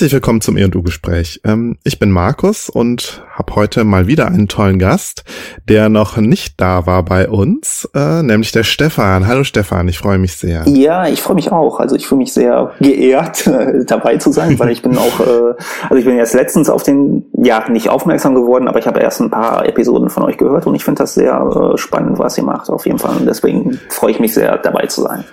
Herzlich willkommen zum E&U-Gespräch. Ähm, ich bin Markus und habe heute mal wieder einen tollen Gast, der noch nicht da war bei uns, äh, nämlich der Stefan. Hallo Stefan, ich freue mich sehr. Ja, ich freue mich auch. Also ich fühle mich sehr geehrt, dabei zu sein, weil ich bin auch, äh, also ich bin erst letztens auf den, ja, nicht aufmerksam geworden, aber ich habe erst ein paar Episoden von euch gehört und ich finde das sehr äh, spannend, was ihr macht, auf jeden Fall. Und deswegen freue ich mich sehr, dabei zu sein.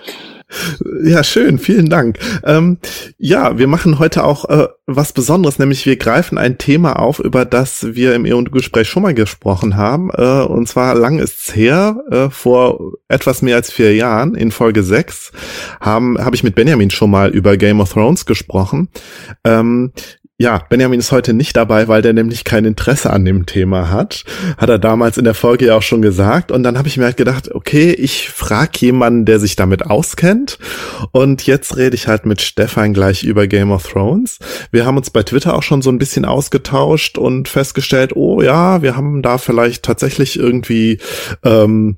Ja, schön, vielen Dank. Ähm, ja, wir machen heute auch äh, was Besonderes, nämlich wir greifen ein Thema auf, über das wir im E&U-Gespräch schon mal gesprochen haben. Äh, und zwar lang ist's her, äh, vor etwas mehr als vier Jahren, in Folge 6, haben habe ich mit Benjamin schon mal über Game of Thrones gesprochen. Ähm, ja, Benjamin ist heute nicht dabei, weil der nämlich kein Interesse an dem Thema hat. Hat er damals in der Folge ja auch schon gesagt. Und dann habe ich mir halt gedacht, okay, ich frage jemanden, der sich damit auskennt. Und jetzt rede ich halt mit Stefan gleich über Game of Thrones. Wir haben uns bei Twitter auch schon so ein bisschen ausgetauscht und festgestellt, oh ja, wir haben da vielleicht tatsächlich irgendwie ähm,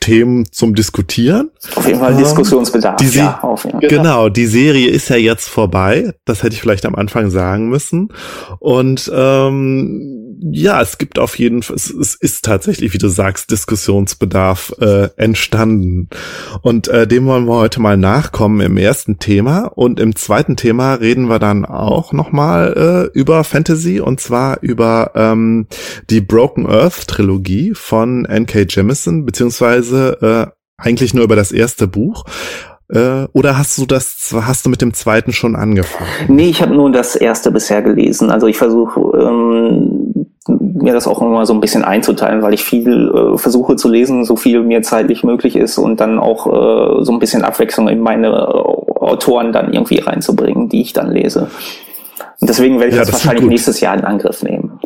Themen zum Diskutieren. Auf jeden Fall Diskussionsbedarf. Die ja, auf jeden Fall. Genau, die Serie ist ja jetzt vorbei. Das hätte ich vielleicht am Anfang sagen müssen. Und ähm, ja, es gibt auf jeden Fall, es, es ist tatsächlich, wie du sagst, Diskussionsbedarf äh, entstanden. Und äh, dem wollen wir heute mal nachkommen im ersten Thema. Und im zweiten Thema reden wir dann auch nochmal äh, über Fantasy und zwar über ähm, die Broken Earth Trilogie von N.K. Jemisin, beziehungsweise äh, eigentlich nur über das erste Buch. Äh, oder hast du das, hast du mit dem zweiten schon angefangen? Nee, ich habe nur das erste bisher gelesen. Also ich versuche ähm, mir das auch immer so ein bisschen einzuteilen, weil ich viel äh, versuche zu lesen, so viel mir zeitlich möglich ist und dann auch äh, so ein bisschen Abwechslung in meine äh, Autoren dann irgendwie reinzubringen, die ich dann lese. Und deswegen werde ich ja, das, das wahrscheinlich nächstes Jahr in Angriff nehmen.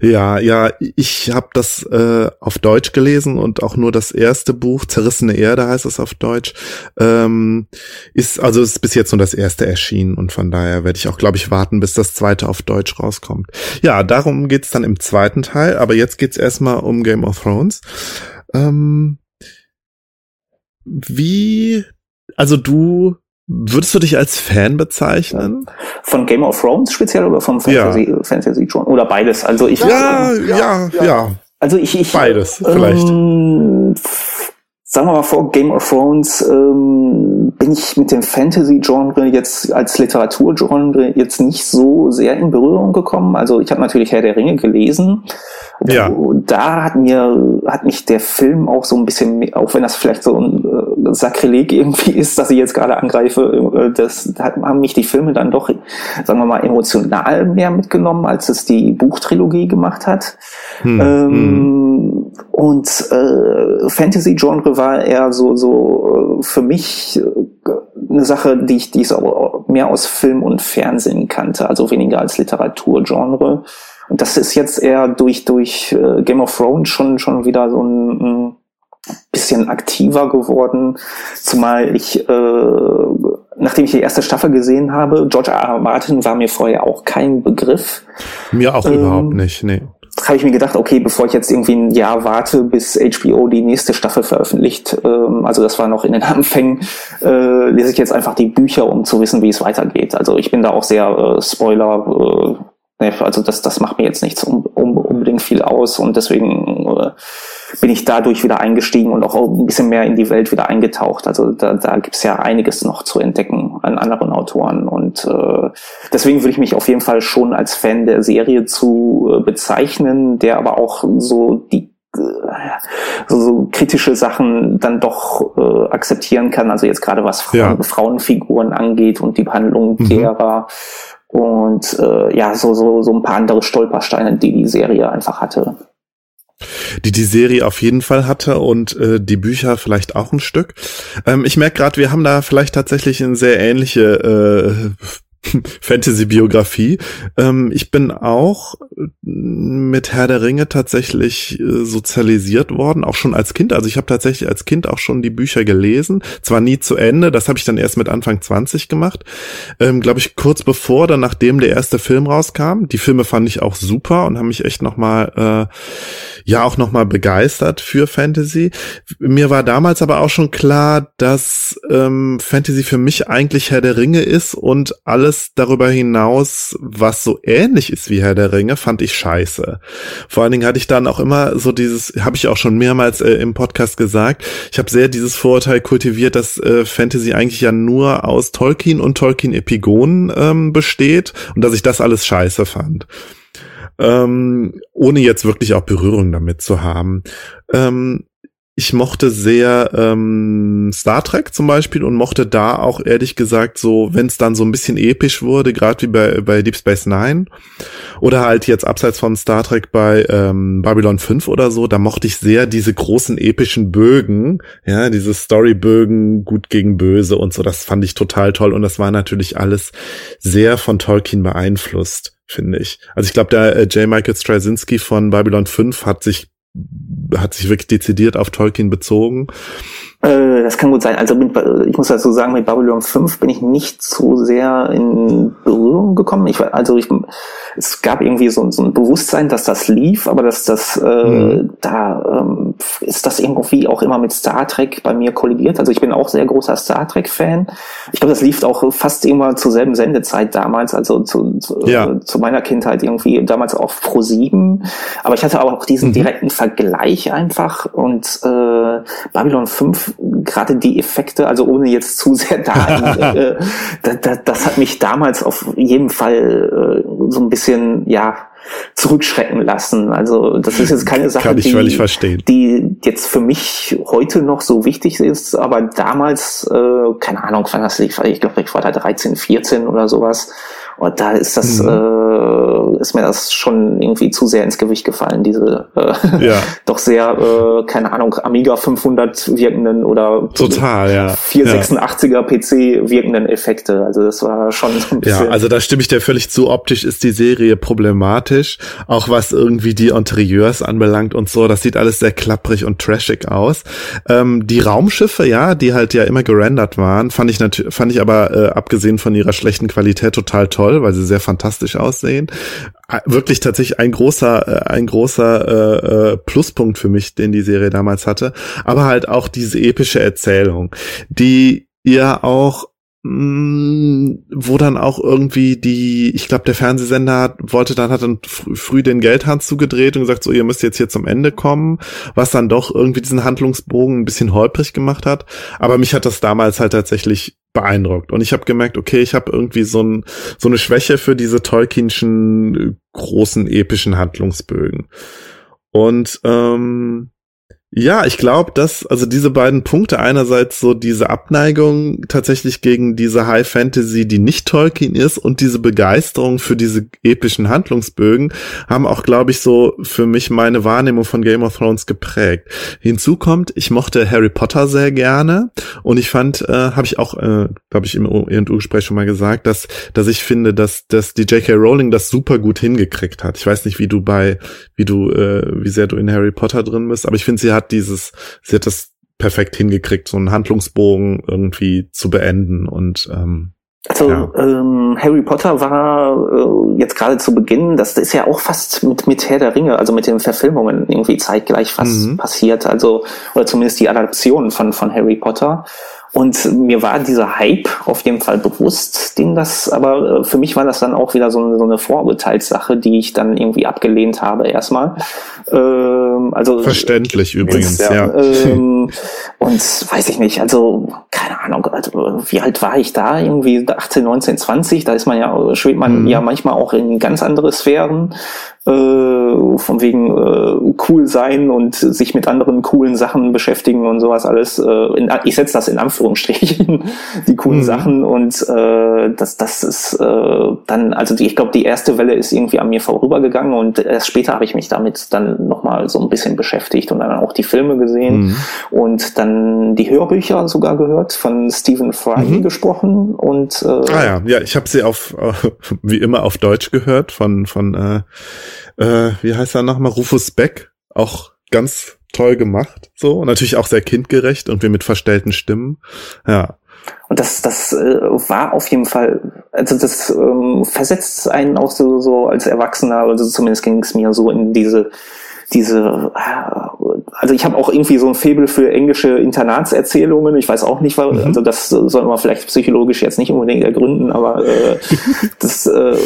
Ja, ja, ich habe das äh, auf Deutsch gelesen und auch nur das erste Buch, Zerrissene Erde heißt es auf Deutsch, ähm, ist, also ist bis jetzt nur das erste erschienen und von daher werde ich auch, glaube ich, warten, bis das zweite auf Deutsch rauskommt. Ja, darum geht's dann im zweiten Teil, aber jetzt geht's erstmal um Game of Thrones. Ähm, wie, also du Würdest du dich als Fan bezeichnen? Von Game of Thrones speziell oder vom Fantasy, ja. Fantasy John? Oder beides? Also ich. Ja, ähm, ja, ja, ja, Also ich, ich. Beides, vielleicht. Ähm, sagen wir mal vor Game of Thrones ähm, bin ich mit dem Fantasy-Genre jetzt als Literaturgenre jetzt nicht so sehr in Berührung gekommen. Also ich habe natürlich Herr der Ringe gelesen ja. Da hat mir, hat mich der Film auch so ein bisschen, auch wenn das vielleicht so ein äh, Sakrileg irgendwie ist, dass ich jetzt gerade angreife, äh, das haben mich die Filme dann doch, sagen wir mal, emotional mehr mitgenommen, als es die Buchtrilogie gemacht hat. Hm. Ähm, hm. Und äh, Fantasy-Genre war eher so, so äh, für mich äh, eine Sache, die ich, die ich so mehr aus Film und Fernsehen kannte, also weniger als Literaturgenre. Und das ist jetzt eher durch, durch Game of Thrones schon, schon wieder so ein, ein bisschen aktiver geworden. Zumal ich, äh, nachdem ich die erste Staffel gesehen habe, George R. R. Martin war mir vorher auch kein Begriff. Mir auch ähm, überhaupt nicht, nee habe ich mir gedacht, okay, bevor ich jetzt irgendwie ein Jahr warte, bis HBO die nächste Staffel veröffentlicht, ähm, also das war noch in den Anfängen, äh, lese ich jetzt einfach die Bücher, um zu wissen, wie es weitergeht. Also ich bin da auch sehr äh, Spoiler äh, also das, das macht mir jetzt nichts um, um, unbedingt viel aus und deswegen äh, bin ich dadurch wieder eingestiegen und auch ein bisschen mehr in die Welt wieder eingetaucht. Also da, da gibt es ja einiges noch zu entdecken an anderen Autoren und äh, deswegen würde ich mich auf jeden Fall schon als Fan der Serie zu äh, bezeichnen, der aber auch so die äh, so, so kritische Sachen dann doch äh, akzeptieren kann. Also jetzt gerade was Frauen, ja. Frauenfiguren angeht und die Behandlung mhm. derer und äh, ja, so, so, so ein paar andere Stolpersteine, die die Serie einfach hatte. Die die Serie auf jeden Fall hatte und äh, die Bücher vielleicht auch ein Stück. Ähm, ich merke gerade, wir haben da vielleicht tatsächlich eine sehr ähnliche äh, Fantasy-Biografie. Ähm, ich bin auch mit Herr der Ringe tatsächlich äh, sozialisiert worden, auch schon als Kind. Also ich habe tatsächlich als Kind auch schon die Bücher gelesen. Zwar nie zu Ende, das habe ich dann erst mit Anfang 20 gemacht. Ähm, Glaube ich, kurz bevor, dann nachdem der erste Film rauskam. Die Filme fand ich auch super und haben mich echt nochmal, äh, ja, auch nochmal begeistert für Fantasy. Mir war damals aber auch schon klar, dass ähm, Fantasy für mich eigentlich Herr der Ringe ist und alles alles darüber hinaus, was so ähnlich ist wie Herr der Ringe, fand ich scheiße. Vor allen Dingen hatte ich dann auch immer so dieses, habe ich auch schon mehrmals äh, im Podcast gesagt, ich habe sehr dieses Vorurteil kultiviert, dass äh, Fantasy eigentlich ja nur aus Tolkien und Tolkien-Epigonen ähm, besteht und dass ich das alles scheiße fand. Ähm, ohne jetzt wirklich auch Berührung damit zu haben. Ähm, ich mochte sehr ähm, Star Trek zum Beispiel und mochte da auch ehrlich gesagt so, wenn es dann so ein bisschen episch wurde, gerade wie bei, bei Deep Space Nine oder halt jetzt abseits von Star Trek bei ähm, Babylon 5 oder so, da mochte ich sehr diese großen epischen Bögen, ja, diese Storybögen gut gegen böse und so, das fand ich total toll und das war natürlich alles sehr von Tolkien beeinflusst finde ich. Also ich glaube, der äh, J. Michael Straczynski von Babylon 5 hat sich hat sich wirklich dezidiert auf Tolkien bezogen. Äh, das kann gut sein. Also mit, ich muss dazu sagen, mit Babylon 5 bin ich nicht so sehr in Berührung gekommen. Ich, also ich, es gab irgendwie so, so ein Bewusstsein, dass das lief, aber dass das äh, mhm. da ähm, ist das irgendwie auch immer mit Star Trek bei mir kollidiert. Also ich bin auch sehr großer Star Trek-Fan. Ich glaube, das lief auch fast immer zur selben Sendezeit damals, also zu, zu, ja. äh, zu meiner Kindheit irgendwie damals auch Pro 7. Aber ich hatte auch diesen mhm. direkten Vergleich einfach und äh, Babylon 5 gerade die Effekte, also ohne jetzt zu sehr da, äh, das, das hat mich damals auf jeden Fall äh, so ein bisschen, ja, zurückschrecken lassen. Also das ist jetzt keine Sache, die, die jetzt für mich heute noch so wichtig ist, aber damals, äh, keine Ahnung, wann das ich glaube, ich war da 13, 14 oder sowas. Und da ist das, mhm. äh, ist mir das schon irgendwie zu sehr ins Gewicht gefallen, diese äh, ja. doch sehr, äh, keine Ahnung, Amiga 500 wirkenden oder Total, ja. 486er ja. PC wirkenden Effekte. Also das war schon so ein bisschen. Ja, also da stimme ich dir völlig zu. Optisch ist die Serie problematisch, auch was irgendwie die Interieurs anbelangt und so. Das sieht alles sehr klapprig und trashig aus. Ähm, die Raumschiffe, ja, die halt ja immer gerendert waren, fand ich natürlich, fand ich aber äh, abgesehen von ihrer schlechten Qualität total toll toll, weil sie sehr fantastisch aussehen. Wirklich tatsächlich ein großer, äh, ein großer äh, äh, Pluspunkt für mich, den die Serie damals hatte. Aber halt auch diese epische Erzählung, die ja auch Mm, wo dann auch irgendwie die, ich glaube, der Fernsehsender wollte dann, hat dann fr früh den Geldhahn zugedreht und gesagt, so, ihr müsst jetzt hier zum Ende kommen, was dann doch irgendwie diesen Handlungsbogen ein bisschen holprig gemacht hat. Aber mich hat das damals halt tatsächlich beeindruckt. Und ich habe gemerkt, okay, ich habe irgendwie so, ein, so eine Schwäche für diese Tolkienschen äh, großen epischen Handlungsbögen. Und ähm, ja, ich glaube, dass, also diese beiden Punkte, einerseits so diese Abneigung tatsächlich gegen diese High Fantasy, die nicht Tolkien ist, und diese Begeisterung für diese epischen Handlungsbögen, haben auch, glaube ich, so für mich meine Wahrnehmung von Game of Thrones geprägt. Hinzu kommt, ich mochte Harry Potter sehr gerne und ich fand, äh, habe ich auch, äh, glaube ich, im E&U-Gespräch schon mal gesagt, dass, dass ich finde, dass, dass die J.K. Rowling das super gut hingekriegt hat. Ich weiß nicht, wie du bei, wie du, äh, wie sehr du in Harry Potter drin bist, aber ich finde, sie hat dieses, sie hat das perfekt hingekriegt, so einen Handlungsbogen irgendwie zu beenden und ähm, also ja. ähm, Harry Potter war äh, jetzt gerade zu Beginn, das ist ja auch fast mit, mit Herr der Ringe, also mit den Verfilmungen irgendwie zeitgleich fast mhm. passiert, also oder zumindest die Adaption von, von Harry Potter. Und mir war dieser Hype auf jeden Fall bewusst, den das, aber äh, für mich war das dann auch wieder so eine, so eine Vorurteilssache, die ich dann irgendwie abgelehnt habe erstmal. Ähm, also verständlich übrigens, ja. ja. Ähm, und weiß ich nicht, also keine Ahnung, also, wie alt war ich da? Irgendwie 18, 19, 20, da ist man ja, schwebt man mhm. ja manchmal auch in ganz andere Sphären äh, von wegen äh, cool sein und sich mit anderen coolen Sachen beschäftigen und sowas alles. Äh, in, ich setze das in Anführungsstrichen, die coolen mhm. Sachen und äh, das, das ist äh, dann, also die, ich glaube, die erste Welle ist irgendwie an mir vorübergegangen und erst später habe ich mich damit dann nochmal so ein bisschen beschäftigt und dann auch die Filme gesehen mhm. und dann die Hörbücher sogar gehört, von Stephen Fry mhm. gesprochen und äh, ah ja, ja, ich habe sie auf wie immer auf Deutsch gehört von von äh, äh, wie heißt er nochmal, Rufus Beck, auch ganz toll gemacht, so, und natürlich auch sehr kindgerecht und wir mit verstellten Stimmen, ja. Und das, das äh, war auf jeden Fall, also das ähm, versetzt einen auch so, so als Erwachsener, also zumindest ging es mir so in diese diese, also ich habe auch irgendwie so ein Faible für englische Internatserzählungen. Ich weiß auch nicht, weil, mhm. also das soll man vielleicht psychologisch jetzt nicht unbedingt ergründen, aber äh, das, äh,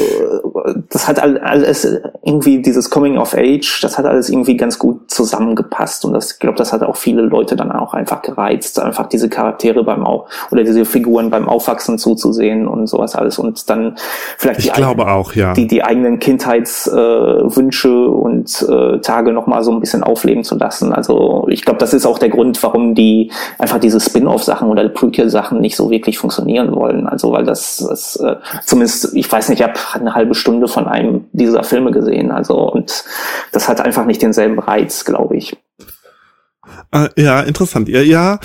das hat alles irgendwie dieses Coming of Age, das hat alles irgendwie ganz gut zusammengepasst und das, ich glaube, das hat auch viele Leute dann auch einfach gereizt, einfach diese Charaktere beim Au oder diese Figuren beim Aufwachsen zuzusehen und sowas alles und dann vielleicht ich glaube auch, ja. die, die eigenen Kindheitswünsche äh, und äh, Tage nochmal so ein bisschen aufleben zu lassen. Also ich glaube, das ist auch der Grund, warum die einfach diese Spin-off-Sachen oder Prequel-Sachen nicht so wirklich funktionieren wollen. Also weil das, das äh, zumindest, ich weiß nicht, ich habe eine halbe Stunde von einem dieser Filme gesehen. Also und das hat einfach nicht denselben Reiz, glaube ich. Äh, ja, interessant. Ja, ja,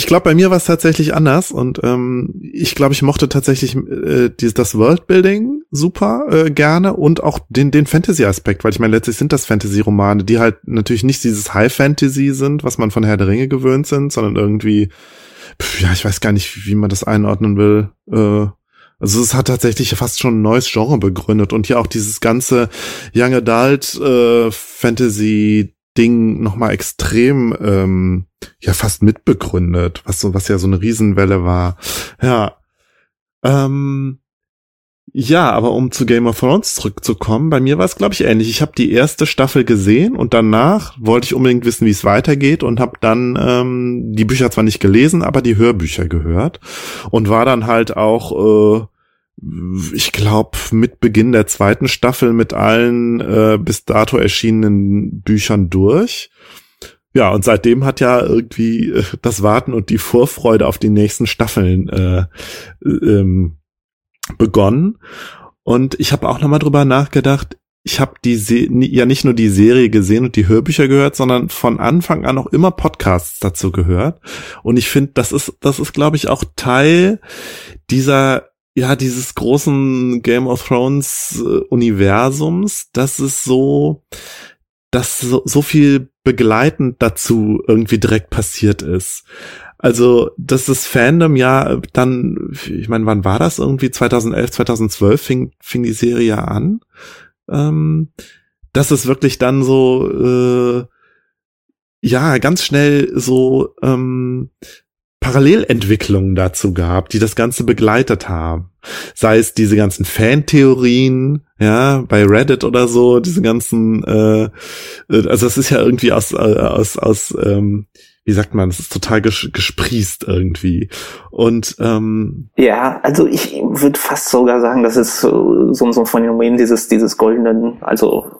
ich glaube, bei mir war es tatsächlich anders und ähm, ich glaube, ich mochte tatsächlich äh, dieses, das Worldbuilding super äh, gerne und auch den, den Fantasy-Aspekt, weil ich meine, letztlich sind das Fantasy-Romane, die halt natürlich nicht dieses High-Fantasy sind, was man von Herr der Ringe gewöhnt sind, sondern irgendwie, pf, ja, ich weiß gar nicht, wie man das einordnen will. Äh, also es hat tatsächlich fast schon ein neues Genre begründet und hier auch dieses ganze Young Adult äh, Fantasy Ding nochmal extrem ähm, ja fast mitbegründet, was so was ja so eine Riesenwelle war. Ja. Ähm, ja, aber um zu Game of Thrones zurückzukommen, bei mir war es glaube ich ähnlich. Ich habe die erste Staffel gesehen und danach wollte ich unbedingt wissen, wie es weitergeht und habe dann ähm, die Bücher zwar nicht gelesen, aber die Hörbücher gehört und war dann halt auch äh, ich glaube, mit Beginn der zweiten Staffel mit allen äh, bis dato erschienenen Büchern durch. Ja, und seitdem hat ja irgendwie äh, das Warten und die Vorfreude auf die nächsten Staffeln äh, ähm, begonnen. Und ich habe auch nochmal drüber nachgedacht, ich habe die Se ja nicht nur die Serie gesehen und die Hörbücher gehört, sondern von Anfang an auch immer Podcasts dazu gehört. Und ich finde, das ist, das ist, glaube ich, auch Teil dieser ja, dieses großen Game of Thrones äh, Universums, dass es so, dass so, so viel begleitend dazu irgendwie direkt passiert ist. Also, dass das Fandom ja dann, ich meine, wann war das? Irgendwie 2011, 2012 fing, fing die Serie ja an. Ähm, dass es wirklich dann so, äh, ja, ganz schnell so ähm, Parallelentwicklungen dazu gab, die das Ganze begleitet haben. Sei es diese ganzen Fantheorien, ja, bei Reddit oder so, diese ganzen, äh, äh also es ist ja irgendwie aus, äh, aus, aus, ähm, wie sagt man, es ist total ges gesprießt irgendwie. Und ähm, ja, also ich würde fast sogar sagen, das ist so, so ein Phänomen dieses, dieses goldenen, also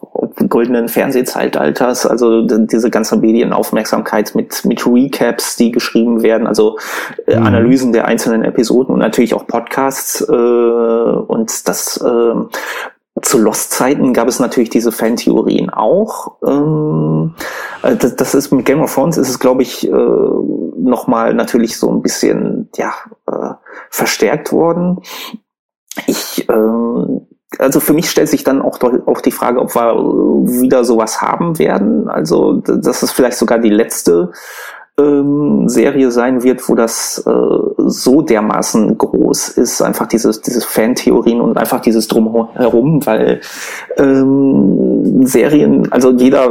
goldenen Fernsehzeitalters, also diese ganze Medienaufmerksamkeit mit, mit Recaps, die geschrieben werden, also äh, mhm. Analysen der einzelnen Episoden und natürlich auch Podcasts äh, und das äh, zu Lost-Zeiten gab es natürlich diese Fantheorien auch. Ähm, äh, das, das, ist mit Game of Thrones ist es, glaube ich, äh, nochmal natürlich so ein bisschen ja äh, verstärkt worden. Ich ähm, also für mich stellt sich dann auch, auch die Frage, ob wir wieder sowas haben werden. Also, dass es vielleicht sogar die letzte ähm, Serie sein wird, wo das äh, so dermaßen groß ist, einfach dieses, dieses Fantheorien und einfach dieses Drumherum, weil ähm, Serien, also jeder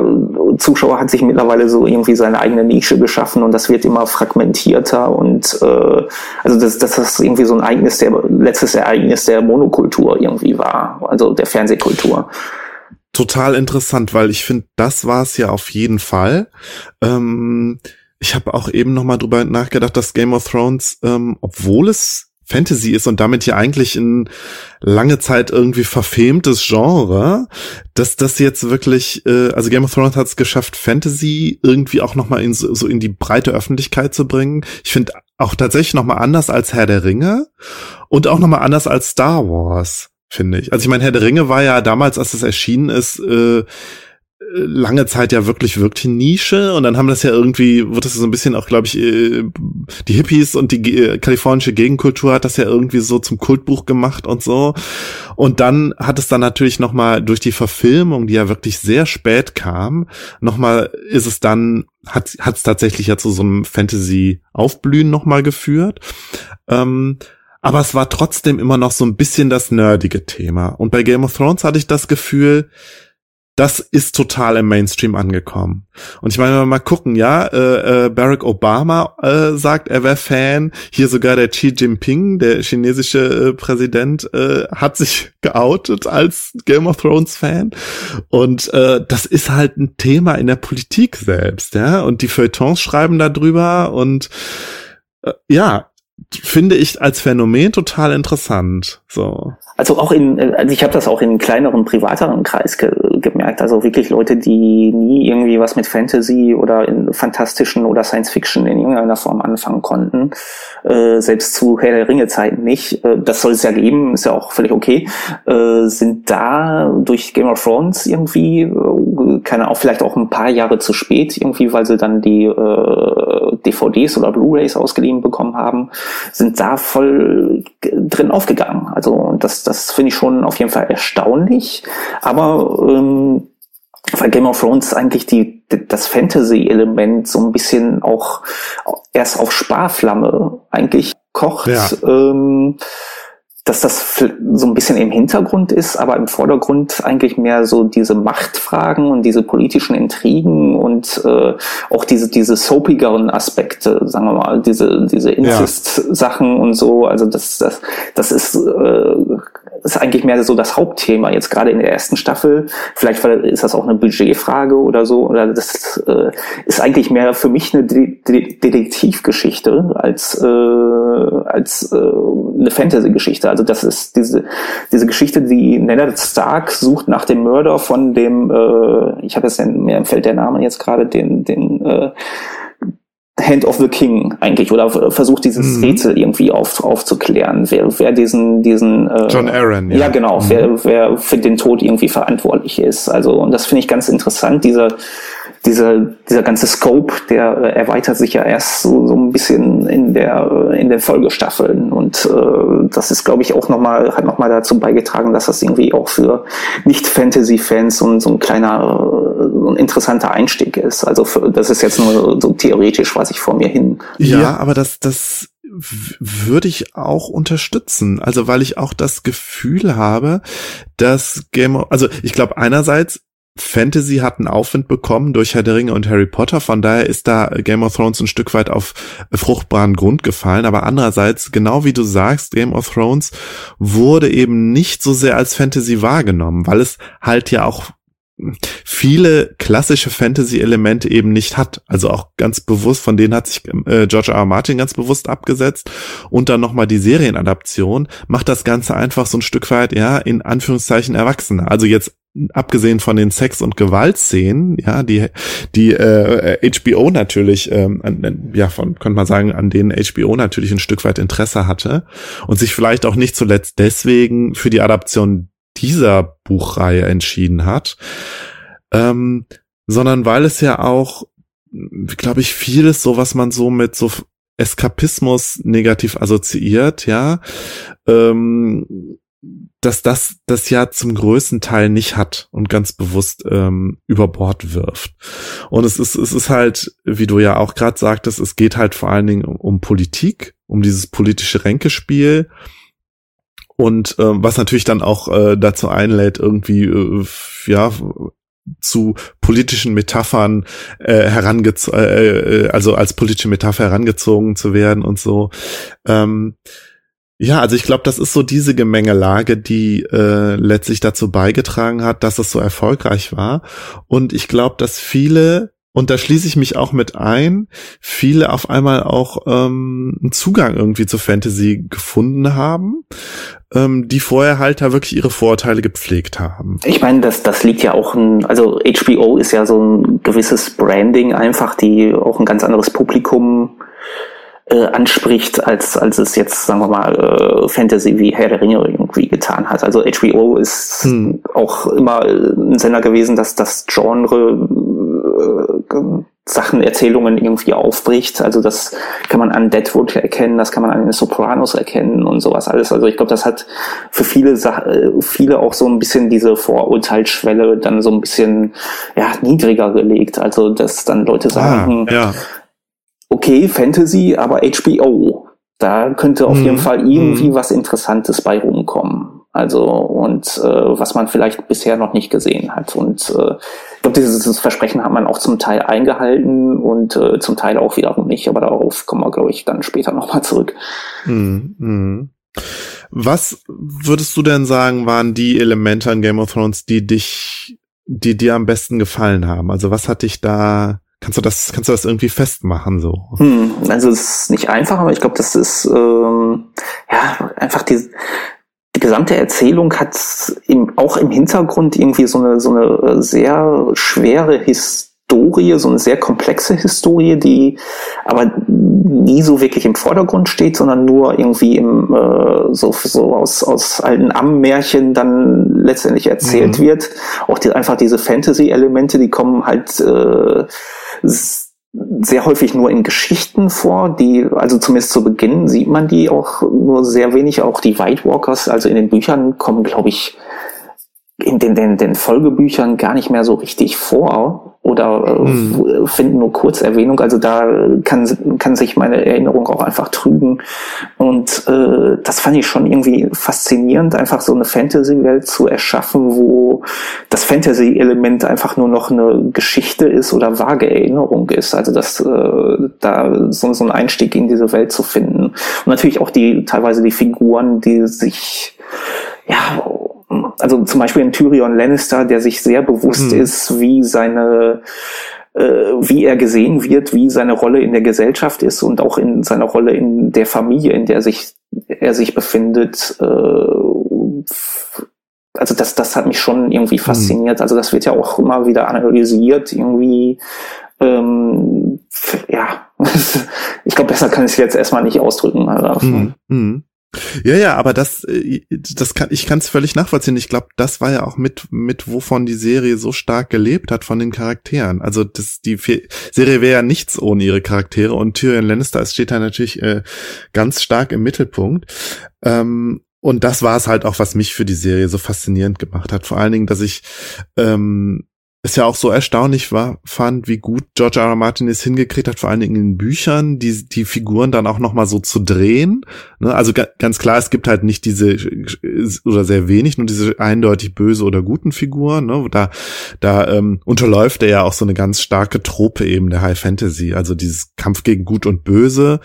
Zuschauer hat sich mittlerweile so irgendwie seine eigene Nische geschaffen und das wird immer fragmentierter und äh, also das, das ist irgendwie so ein Ereignis, der letztes Ereignis der Monokultur irgendwie war, also der Fernsehkultur total interessant, weil ich finde, das war es ja auf jeden Fall. Ähm, ich habe auch eben noch mal drüber nachgedacht, dass Game of Thrones, ähm, obwohl es Fantasy ist und damit ja eigentlich ein lange Zeit irgendwie verfemtes Genre, dass das jetzt wirklich, äh, also Game of Thrones hat es geschafft, Fantasy irgendwie auch noch mal in so, in die breite Öffentlichkeit zu bringen. Ich finde auch tatsächlich noch mal anders als Herr der Ringe und auch noch mal anders als Star Wars, finde ich. Also ich meine, Herr der Ringe war ja damals, als es erschienen ist, äh, lange Zeit ja wirklich wirklich Nische und dann haben das ja irgendwie, wird das so ein bisschen auch, glaube ich, äh, die Hippies und die äh, kalifornische Gegenkultur hat das ja irgendwie so zum Kultbuch gemacht und so. Und dann hat es dann natürlich nochmal durch die Verfilmung, die ja wirklich sehr spät kam, nochmal ist es dann, hat es tatsächlich ja zu so einem Fantasy-Aufblühen nochmal geführt. Ähm, aber es war trotzdem immer noch so ein bisschen das nerdige Thema. Und bei Game of Thrones hatte ich das Gefühl, das ist total im Mainstream angekommen. Und ich meine, wenn wir mal gucken, ja, äh, äh, Barack Obama äh, sagt, er wäre Fan. Hier sogar der Xi Jinping, der chinesische äh, Präsident, äh, hat sich geoutet als Game of Thrones Fan. Und äh, das ist halt ein Thema in der Politik selbst, ja. Und die Feuilletons schreiben darüber und äh, ja, finde ich als Phänomen total interessant. So. Also auch in, also ich habe das auch in kleineren, privateren Kreis ge gemerkt. Also wirklich Leute, die nie irgendwie was mit Fantasy oder in fantastischen oder Science Fiction in irgendeiner Form anfangen konnten, äh, selbst zu Herr der Ringe Zeiten nicht. Äh, das soll es ja geben, ist ja auch völlig okay. Äh, sind da durch Game of Thrones irgendwie, äh, keine auch vielleicht auch ein paar Jahre zu spät irgendwie, weil sie dann die äh, DVDs oder Blu-rays ausgeliehen bekommen haben, sind da voll drin aufgegangen. Also das, das finde ich schon auf jeden Fall erstaunlich. Aber ähm, weil Game of Thrones eigentlich die, das Fantasy-Element so ein bisschen auch erst auf Sparflamme eigentlich kocht. Ja. Ähm, dass das so ein bisschen im Hintergrund ist, aber im Vordergrund eigentlich mehr so diese Machtfragen und diese politischen Intrigen und äh, auch diese diese soapigeren Aspekte, sagen wir mal, diese diese Incest-Sachen und so. Also das das das ist äh, ist eigentlich mehr so das Hauptthema jetzt gerade in der ersten Staffel. Vielleicht ist das auch eine Budgetfrage oder so. Oder das äh, ist eigentlich mehr für mich eine De De Detektivgeschichte als äh, als äh, eine Fantasy-Geschichte. Also das ist diese diese Geschichte, die Ned Stark sucht nach dem Mörder von dem. Äh, ich habe jetzt den, mir empfällt der Name jetzt gerade den den äh, Hand of the King eigentlich oder versucht dieses mhm. Rätsel irgendwie auf, aufzuklären, wer, wer diesen, diesen äh, John Aaron, ja, ja genau, mhm. wer, wer für den Tod irgendwie verantwortlich ist. Also und das finde ich ganz interessant, dieser dieser, dieser ganze Scope, der äh, erweitert sich ja erst so, so ein bisschen in der, in den Folgestaffeln. Und äh, das ist, glaube ich, auch nochmal, hat nochmal dazu beigetragen, dass das irgendwie auch für Nicht-Fantasy-Fans so, so ein kleiner, ein interessanter Einstieg ist. Also für, das ist jetzt nur so theoretisch, was ich vor mir hin. Ja, ja. aber das, das würde ich auch unterstützen. Also weil ich auch das Gefühl habe, dass Game of, also ich glaube einerseits Fantasy hat einen Aufwind bekommen durch Herr der Ringe und Harry Potter, von daher ist da Game of Thrones ein Stück weit auf fruchtbaren Grund gefallen, aber andererseits, genau wie du sagst, Game of Thrones wurde eben nicht so sehr als Fantasy wahrgenommen, weil es halt ja auch viele klassische Fantasy-Elemente eben nicht hat. Also auch ganz bewusst, von denen hat sich äh, George R. R. Martin ganz bewusst abgesetzt. Und dann nochmal die Serienadaption macht das Ganze einfach so ein Stück weit, ja, in Anführungszeichen erwachsener. Also jetzt abgesehen von den Sex- und Gewaltszenen, ja, die die äh, HBO natürlich, ähm, an, ja, von könnte man sagen, an denen HBO natürlich ein Stück weit Interesse hatte und sich vielleicht auch nicht zuletzt deswegen für die Adaption dieser Buchreihe entschieden hat, ähm, sondern weil es ja auch, glaube ich, vieles so, was man so mit so Eskapismus negativ assoziiert, ja, ähm, dass das das ja zum größten Teil nicht hat und ganz bewusst ähm, über Bord wirft. Und es ist es ist halt, wie du ja auch gerade sagtest, es geht halt vor allen Dingen um, um Politik, um dieses politische Ränkespiel und ähm, was natürlich dann auch äh, dazu einlädt, irgendwie äh, ja zu politischen Metaphern äh, herangezogen, äh, äh, also als politische Metapher herangezogen zu werden und so. Ähm, ja, also ich glaube, das ist so diese Gemengelage, die äh, letztlich dazu beigetragen hat, dass es so erfolgreich war. Und ich glaube, dass viele, und da schließe ich mich auch mit ein, viele auf einmal auch ähm, einen Zugang irgendwie zu Fantasy gefunden haben, ähm, die vorher halt da wirklich ihre Vorurteile gepflegt haben. Ich meine, das, das liegt ja auch ein, also HBO ist ja so ein gewisses Branding einfach, die auch ein ganz anderes Publikum äh, anspricht, als, als es jetzt, sagen wir mal, äh, Fantasy wie Herr der Ringe irgendwie getan hat. Also HBO ist hm. auch immer ein Sender gewesen, dass das Genre äh, Sachen, Erzählungen irgendwie aufbricht. Also das kann man an Deadwood erkennen, das kann man an den Sopranos erkennen und sowas alles. Also ich glaube, das hat für viele äh, viele auch so ein bisschen diese Vorurteilsschwelle dann so ein bisschen ja niedriger gelegt. Also dass dann Leute ah, sagen, ah, ja okay, Fantasy, aber HBO. Da könnte auf mhm. jeden Fall irgendwie mhm. was Interessantes bei rumkommen. Also und äh, was man vielleicht bisher noch nicht gesehen hat. Und äh, ich glaube, dieses, Versprechen hat man auch zum Teil eingehalten und äh, zum Teil auch wiederum nicht. Aber darauf kommen wir, glaube ich, dann später nochmal zurück. Mm, mm. Was würdest du denn sagen, waren die Elemente an Game of Thrones, die dich, die dir am besten gefallen haben? Also was hat dich da Kannst du das, kannst du das irgendwie festmachen so? Hm, also es ist nicht einfach, aber ich glaube, das ist ähm, ja einfach die, die gesamte Erzählung hat im, auch im Hintergrund irgendwie so eine so eine sehr schwere Historie so eine sehr komplexe Historie, die aber nie so wirklich im Vordergrund steht, sondern nur irgendwie im, äh, so, so aus, aus alten Amm-Märchen dann letztendlich erzählt mhm. wird. Auch die, einfach diese Fantasy-Elemente, die kommen halt äh, sehr häufig nur in Geschichten vor, die, also zumindest zu Beginn sieht man die auch nur sehr wenig, auch die White Walkers, also in den Büchern kommen, glaube ich, in den, den, den Folgebüchern gar nicht mehr so richtig vor oder äh, hm. finden nur Kurzerwähnung. Also da kann, kann sich meine Erinnerung auch einfach trügen. Und äh, das fand ich schon irgendwie faszinierend, einfach so eine Fantasy-Welt zu erschaffen, wo das Fantasy-Element einfach nur noch eine Geschichte ist oder vage Erinnerung ist. Also das äh, da so, so ein Einstieg in diese Welt zu finden. Und natürlich auch die teilweise die Figuren, die sich ja also zum Beispiel in Tyrion Lannister, der sich sehr bewusst mhm. ist, wie seine äh, wie er gesehen wird, wie seine Rolle in der Gesellschaft ist und auch in seiner Rolle in der Familie, in der sich er sich befindet. Äh, also das, das hat mich schon irgendwie mhm. fasziniert. Also das wird ja auch immer wieder analysiert, irgendwie. Ähm, ja, ich glaube, besser kann ich es jetzt erstmal nicht ausdrücken. Mhm. Mhm. Ja, ja, aber das, äh, das kann, ich kann es völlig nachvollziehen. Ich glaube, das war ja auch mit, mit wovon die Serie so stark gelebt hat von den Charakteren. Also das, die Serie wäre ja nichts ohne ihre Charaktere und Tyrion Lannister steht da natürlich äh, ganz stark im Mittelpunkt. Ähm, und das war es halt auch, was mich für die Serie so faszinierend gemacht hat. Vor allen Dingen, dass ich ähm, es ja auch so erstaunlich war, fand, wie gut George R. R. Martin es hingekriegt hat, vor allen Dingen in Büchern, die, die Figuren dann auch nochmal so zu drehen. Ne? Also ga, ganz klar, es gibt halt nicht diese, oder sehr wenig, nur diese eindeutig böse oder guten Figuren. Ne? Da, da ähm, unterläuft er ja auch so eine ganz starke Trope eben der High Fantasy. Also dieses Kampf gegen Gut und Böse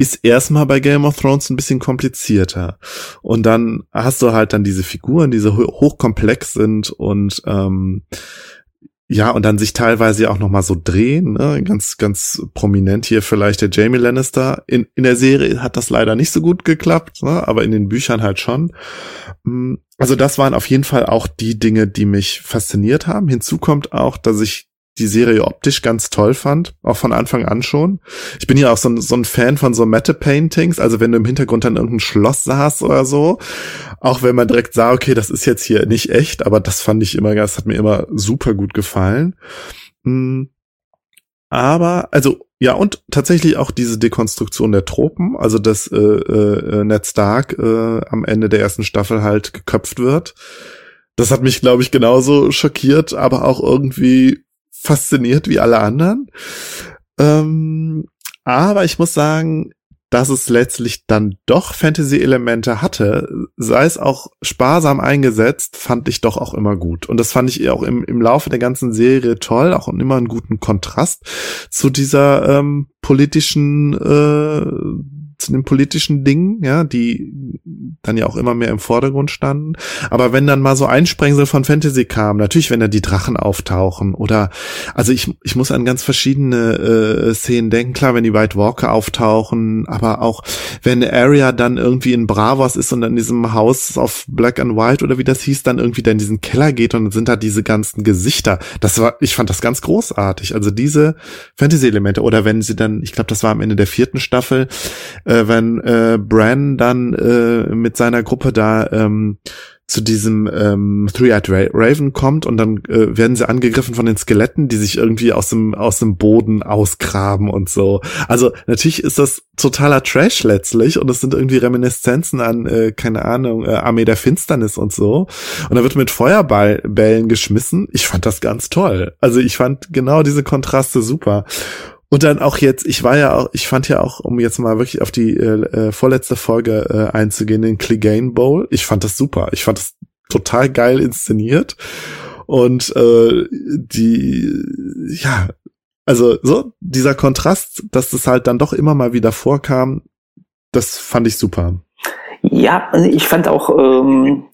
ist erstmal bei Game of Thrones ein bisschen komplizierter. Und dann hast du halt dann diese Figuren, die so hochkomplex sind und ähm, ja, und dann sich teilweise auch noch mal so drehen, ne? ganz, ganz prominent hier vielleicht der Jamie Lannister. In, in der Serie hat das leider nicht so gut geklappt, ne? aber in den Büchern halt schon. Mm, also das waren auf jeden Fall auch die Dinge, die mich fasziniert haben. Hinzu kommt auch, dass ich die Serie optisch ganz toll fand, auch von Anfang an schon. Ich bin ja auch so ein, so ein Fan von so Matte-Paintings, also wenn du im Hintergrund dann irgendein Schloss sahst oder so, auch wenn man direkt sah, okay, das ist jetzt hier nicht echt, aber das fand ich immer, das hat mir immer super gut gefallen. Hm. Aber, also, ja, und tatsächlich auch diese Dekonstruktion der Tropen, also dass äh, äh, Ned Stark äh, am Ende der ersten Staffel halt geköpft wird. Das hat mich, glaube ich, genauso schockiert, aber auch irgendwie fasziniert wie alle anderen. Ähm, aber ich muss sagen, dass es letztlich dann doch Fantasy-Elemente hatte, sei es auch sparsam eingesetzt, fand ich doch auch immer gut. Und das fand ich auch im, im Laufe der ganzen Serie toll, auch immer einen guten Kontrast zu dieser ähm, politischen äh, zu den politischen Dingen, ja, die dann ja auch immer mehr im Vordergrund standen. Aber wenn dann mal so Einsprengsel von Fantasy kam, natürlich, wenn da die Drachen auftauchen oder, also ich, ich muss an ganz verschiedene äh, Szenen denken, klar, wenn die White Walker auftauchen, aber auch wenn Arya dann irgendwie in Bravos ist und in diesem Haus auf Black and White oder wie das hieß, dann irgendwie da in diesen Keller geht und sind da diese ganzen Gesichter. Das war, ich fand das ganz großartig. Also diese Fantasy-Elemente oder wenn sie dann, ich glaube, das war am Ende der vierten Staffel, äh, wenn äh, Bran dann äh, mit seiner Gruppe da ähm, zu diesem ähm, Three-Eyed Raven kommt und dann äh, werden sie angegriffen von den Skeletten, die sich irgendwie aus dem aus dem Boden ausgraben und so. Also natürlich ist das totaler Trash letztlich und es sind irgendwie Reminiszenzen an äh, keine Ahnung äh, Armee der Finsternis und so. Und da wird mit Feuerbällen geschmissen. Ich fand das ganz toll. Also ich fand genau diese Kontraste super. Und dann auch jetzt, ich war ja auch, ich fand ja auch, um jetzt mal wirklich auf die äh, äh vorletzte Folge äh, einzugehen, den Clegane Bowl, ich fand das super. Ich fand das total geil inszeniert. Und äh, die, ja, also so, dieser Kontrast, dass das halt dann doch immer mal wieder vorkam, das fand ich super. Ja, ich fand auch, ähm,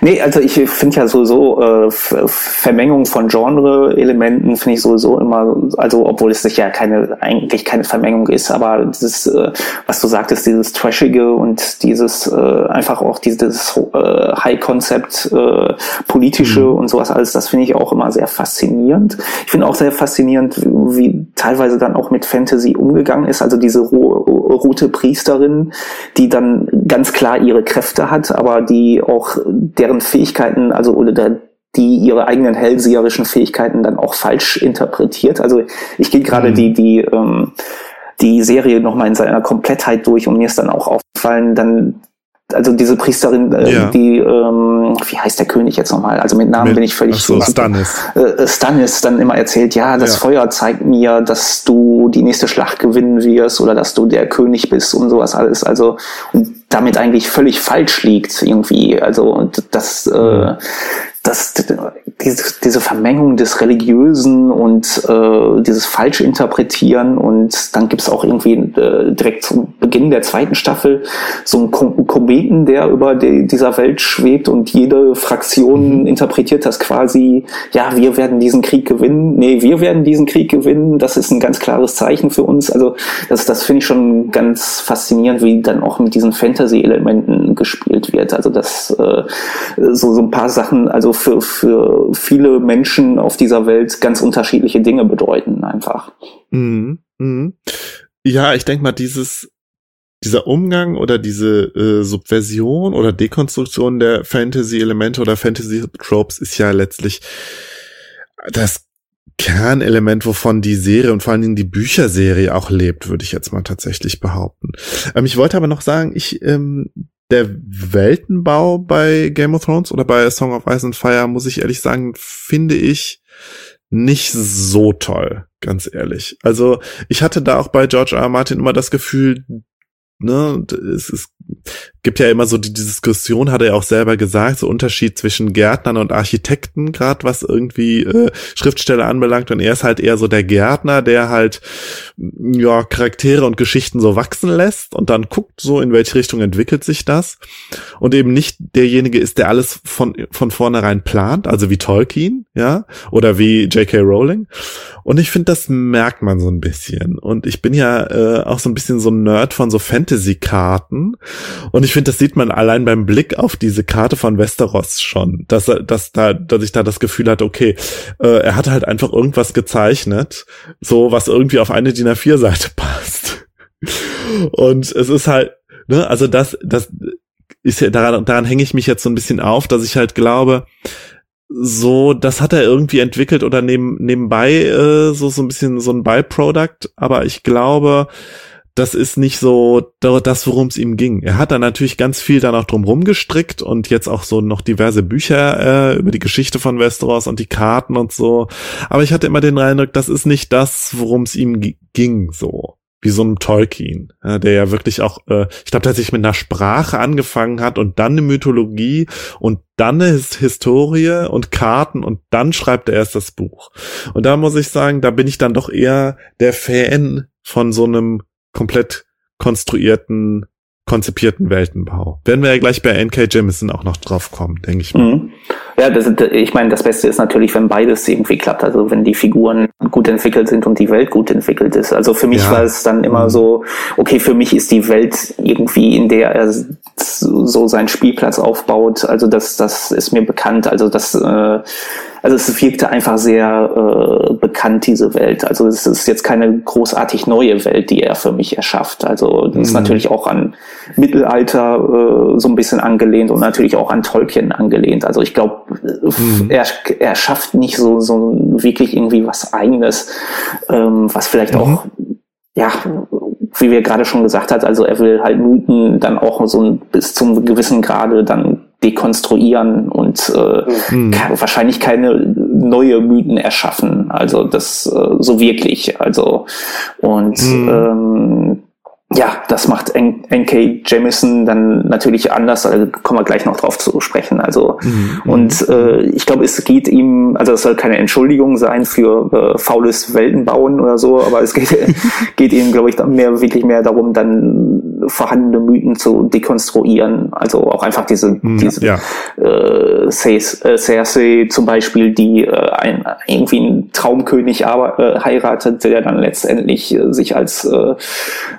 Nee, also ich finde ja sowieso äh, Vermengung von Genre-Elementen finde ich sowieso immer, also obwohl es sich ja keine, eigentlich keine Vermengung ist, aber dieses, äh, was du sagtest, dieses Trashige und dieses äh, einfach auch dieses äh, High-Concept äh, politische mhm. und sowas alles, das finde ich auch immer sehr faszinierend. Ich finde auch sehr faszinierend, wie teilweise dann auch mit Fantasy umgegangen ist, also diese rote Priesterin, die dann ganz klar ihre Kräfte hat, aber die auch deren Fähigkeiten, also oder die ihre eigenen hellseherischen Fähigkeiten dann auch falsch interpretiert. Also ich gehe gerade mhm. die, die, ähm, die Serie nochmal in seiner Komplettheit durch und mir ist dann auch aufgefallen, dann also diese Priesterin, äh, ja. die, ähm, wie heißt der König jetzt nochmal? Also mit Namen mit, bin ich völlig so. Stannis. Äh, Stannis dann immer erzählt, ja, das ja. Feuer zeigt mir, dass du die nächste Schlacht gewinnen wirst oder dass du der König bist und sowas alles. Also und damit eigentlich völlig falsch liegt irgendwie. Also das, äh, mhm dass diese, diese Vermengung des Religiösen und äh, dieses Falschinterpretieren und dann gibt's auch irgendwie äh, direkt zum Beginn der zweiten Staffel so einen Kometen, der über die, dieser Welt schwebt und jede Fraktion mhm. interpretiert das quasi, ja, wir werden diesen Krieg gewinnen, nee, wir werden diesen Krieg gewinnen, das ist ein ganz klares Zeichen für uns. Also das, das finde ich schon ganz faszinierend, wie dann auch mit diesen Fantasy-Elementen gespielt wird. Also das äh, so, so ein paar Sachen, also für, für viele Menschen auf dieser Welt ganz unterschiedliche Dinge bedeuten einfach. Mhm. Mhm. Ja, ich denke mal, dieses, dieser Umgang oder diese äh, Subversion oder Dekonstruktion der Fantasy-Elemente oder Fantasy-Tropes ist ja letztlich das Kernelement, wovon die Serie und vor allen Dingen die Bücherserie auch lebt, würde ich jetzt mal tatsächlich behaupten. Ähm, ich wollte aber noch sagen, ich ähm, der Weltenbau bei Game of Thrones oder bei Song of Ice and Fire, muss ich ehrlich sagen, finde ich nicht so toll, ganz ehrlich. Also ich hatte da auch bei George R. R. Martin immer das Gefühl, ne, es, es gibt ja immer so die, Diskussion, hat er ja auch selber gesagt, so Unterschied zwischen Gärtnern und Architekten, gerade was irgendwie äh, Schriftsteller anbelangt. Und er ist halt eher so der Gärtner, der halt ja Charaktere und Geschichten so wachsen lässt und dann guckt so, in welche Richtung entwickelt sich das. Und eben nicht derjenige ist, der alles von, von vornherein plant, also wie Tolkien, ja, oder wie J.K. Rowling. Und ich finde, das merkt man so ein bisschen. Und ich bin ja äh, auch so ein bisschen so ein Nerd von so Fantasy-Karten. Und ich finde, das sieht man allein beim Blick auf diese Karte von Westeros schon, dass er, dass da, dass ich da das Gefühl hatte, okay, äh, er hat halt einfach irgendwas gezeichnet, so was irgendwie auf eine DIN A4-Seite passt. Und es ist halt, ne, also das, das ist ja daran, daran hänge ich mich jetzt so ein bisschen auf, dass ich halt glaube, so, das hat er irgendwie entwickelt oder neben, nebenbei äh, so so ein bisschen so ein Byproduct, aber ich glaube, das ist nicht so das, worum es ihm ging. Er hat da natürlich ganz viel da noch drum rumgestrickt und jetzt auch so noch diverse Bücher äh, über die Geschichte von Westeros und die Karten und so. Aber ich hatte immer den Eindruck, das ist nicht das, worum es ihm ging, so wie so ein Tolkien, ja, der ja wirklich auch, äh, ich glaube, tatsächlich mit einer Sprache angefangen hat und dann eine Mythologie und dann eine Historie und Karten und dann schreibt er erst das Buch. Und da muss ich sagen, da bin ich dann doch eher der Fan von so einem komplett konstruierten, konzipierten Weltenbau. Werden wir ja gleich bei N.K. Jemison auch noch drauf kommen, denke ich mal. Mhm. Ja, das, ich meine, das Beste ist natürlich, wenn beides irgendwie klappt. Also wenn die Figuren gut entwickelt sind und die Welt gut entwickelt ist. Also für mich ja. war es dann immer mhm. so, okay, für mich ist die Welt irgendwie, in der er so seinen Spielplatz aufbaut. Also das, das ist mir bekannt. Also das äh, also es wirkte einfach sehr äh, bekannt, diese Welt. Also es ist jetzt keine großartig neue Welt, die er für mich erschafft. Also das mhm. ist natürlich auch an Mittelalter äh, so ein bisschen angelehnt und natürlich auch an Tolkien angelehnt. Also ich glaube, mhm. er, er schafft nicht so, so wirklich irgendwie was eigenes, ähm, was vielleicht mhm. auch ja, wie wir gerade schon gesagt hat, also er will halt Mythen dann auch so ein, bis zum gewissen Grade dann dekonstruieren und äh, mhm. wahrscheinlich keine neue Mythen erschaffen. Also das äh, so wirklich. Also und mhm. ähm, ja, das macht N.K. Jamison dann natürlich anders, also kommen wir gleich noch drauf zu sprechen. Also mhm. und äh, ich glaube, es geht ihm, also es soll keine Entschuldigung sein für äh, faules Weltenbauen oder so, aber es geht, geht ihm, glaube ich, dann mehr wirklich mehr darum, dann vorhandene Mythen zu dekonstruieren. Also auch einfach diese, mhm, diese ja. äh, Cersei zum Beispiel, die äh, ein, irgendwie einen Traumkönig aber, äh, heiratet, der dann letztendlich äh, sich als äh,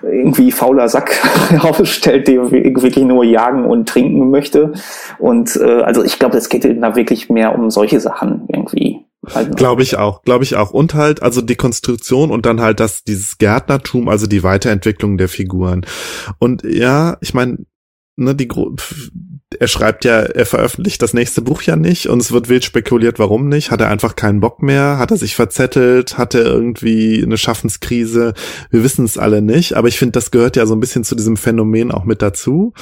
irgendwie fauler Sack herausstellt, der wirklich nur jagen und trinken möchte. Und äh, also ich glaube, es geht da wirklich mehr um solche Sachen irgendwie. Also. Glaube ich auch, glaube ich auch. Und halt, also die Konstruktion und dann halt das, dieses Gärtnertum, also die Weiterentwicklung der Figuren. Und ja, ich meine, ne, die er schreibt ja, er veröffentlicht das nächste Buch ja nicht und es wird wild spekuliert, warum nicht. Hat er einfach keinen Bock mehr? Hat er sich verzettelt? Hat er irgendwie eine Schaffenskrise? Wir wissen es alle nicht, aber ich finde, das gehört ja so ein bisschen zu diesem Phänomen auch mit dazu.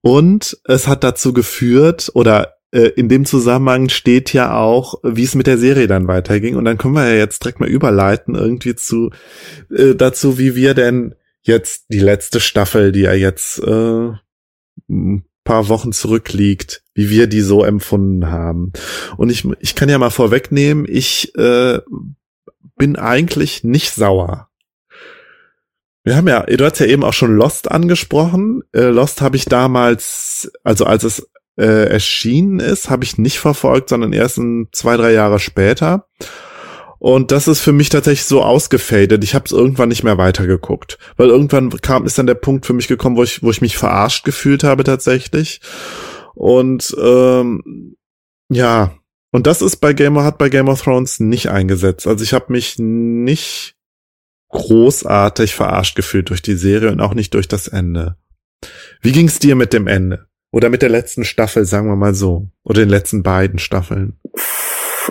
Und es hat dazu geführt, oder in dem Zusammenhang steht ja auch, wie es mit der Serie dann weiterging. Und dann können wir ja jetzt direkt mal überleiten irgendwie zu äh, dazu, wie wir denn jetzt die letzte Staffel, die ja jetzt äh, ein paar Wochen zurückliegt, wie wir die so empfunden haben. Und ich, ich kann ja mal vorwegnehmen, ich äh, bin eigentlich nicht sauer. Wir haben ja, du hast ja eben auch schon Lost angesprochen. Äh, Lost habe ich damals, also als es äh, erschienen ist, habe ich nicht verfolgt, sondern erst ein, zwei, drei Jahre später. Und das ist für mich tatsächlich so ausgefadet. Ich habe es irgendwann nicht mehr weitergeguckt, weil irgendwann kam ist dann der Punkt für mich gekommen, wo ich wo ich mich verarscht gefühlt habe tatsächlich. Und ähm, ja, und das ist bei Game hat bei Game of Thrones nicht eingesetzt. Also ich habe mich nicht großartig verarscht gefühlt durch die Serie und auch nicht durch das Ende. Wie ging's dir mit dem Ende? Oder mit der letzten Staffel, sagen wir mal so. Oder den letzten beiden Staffeln.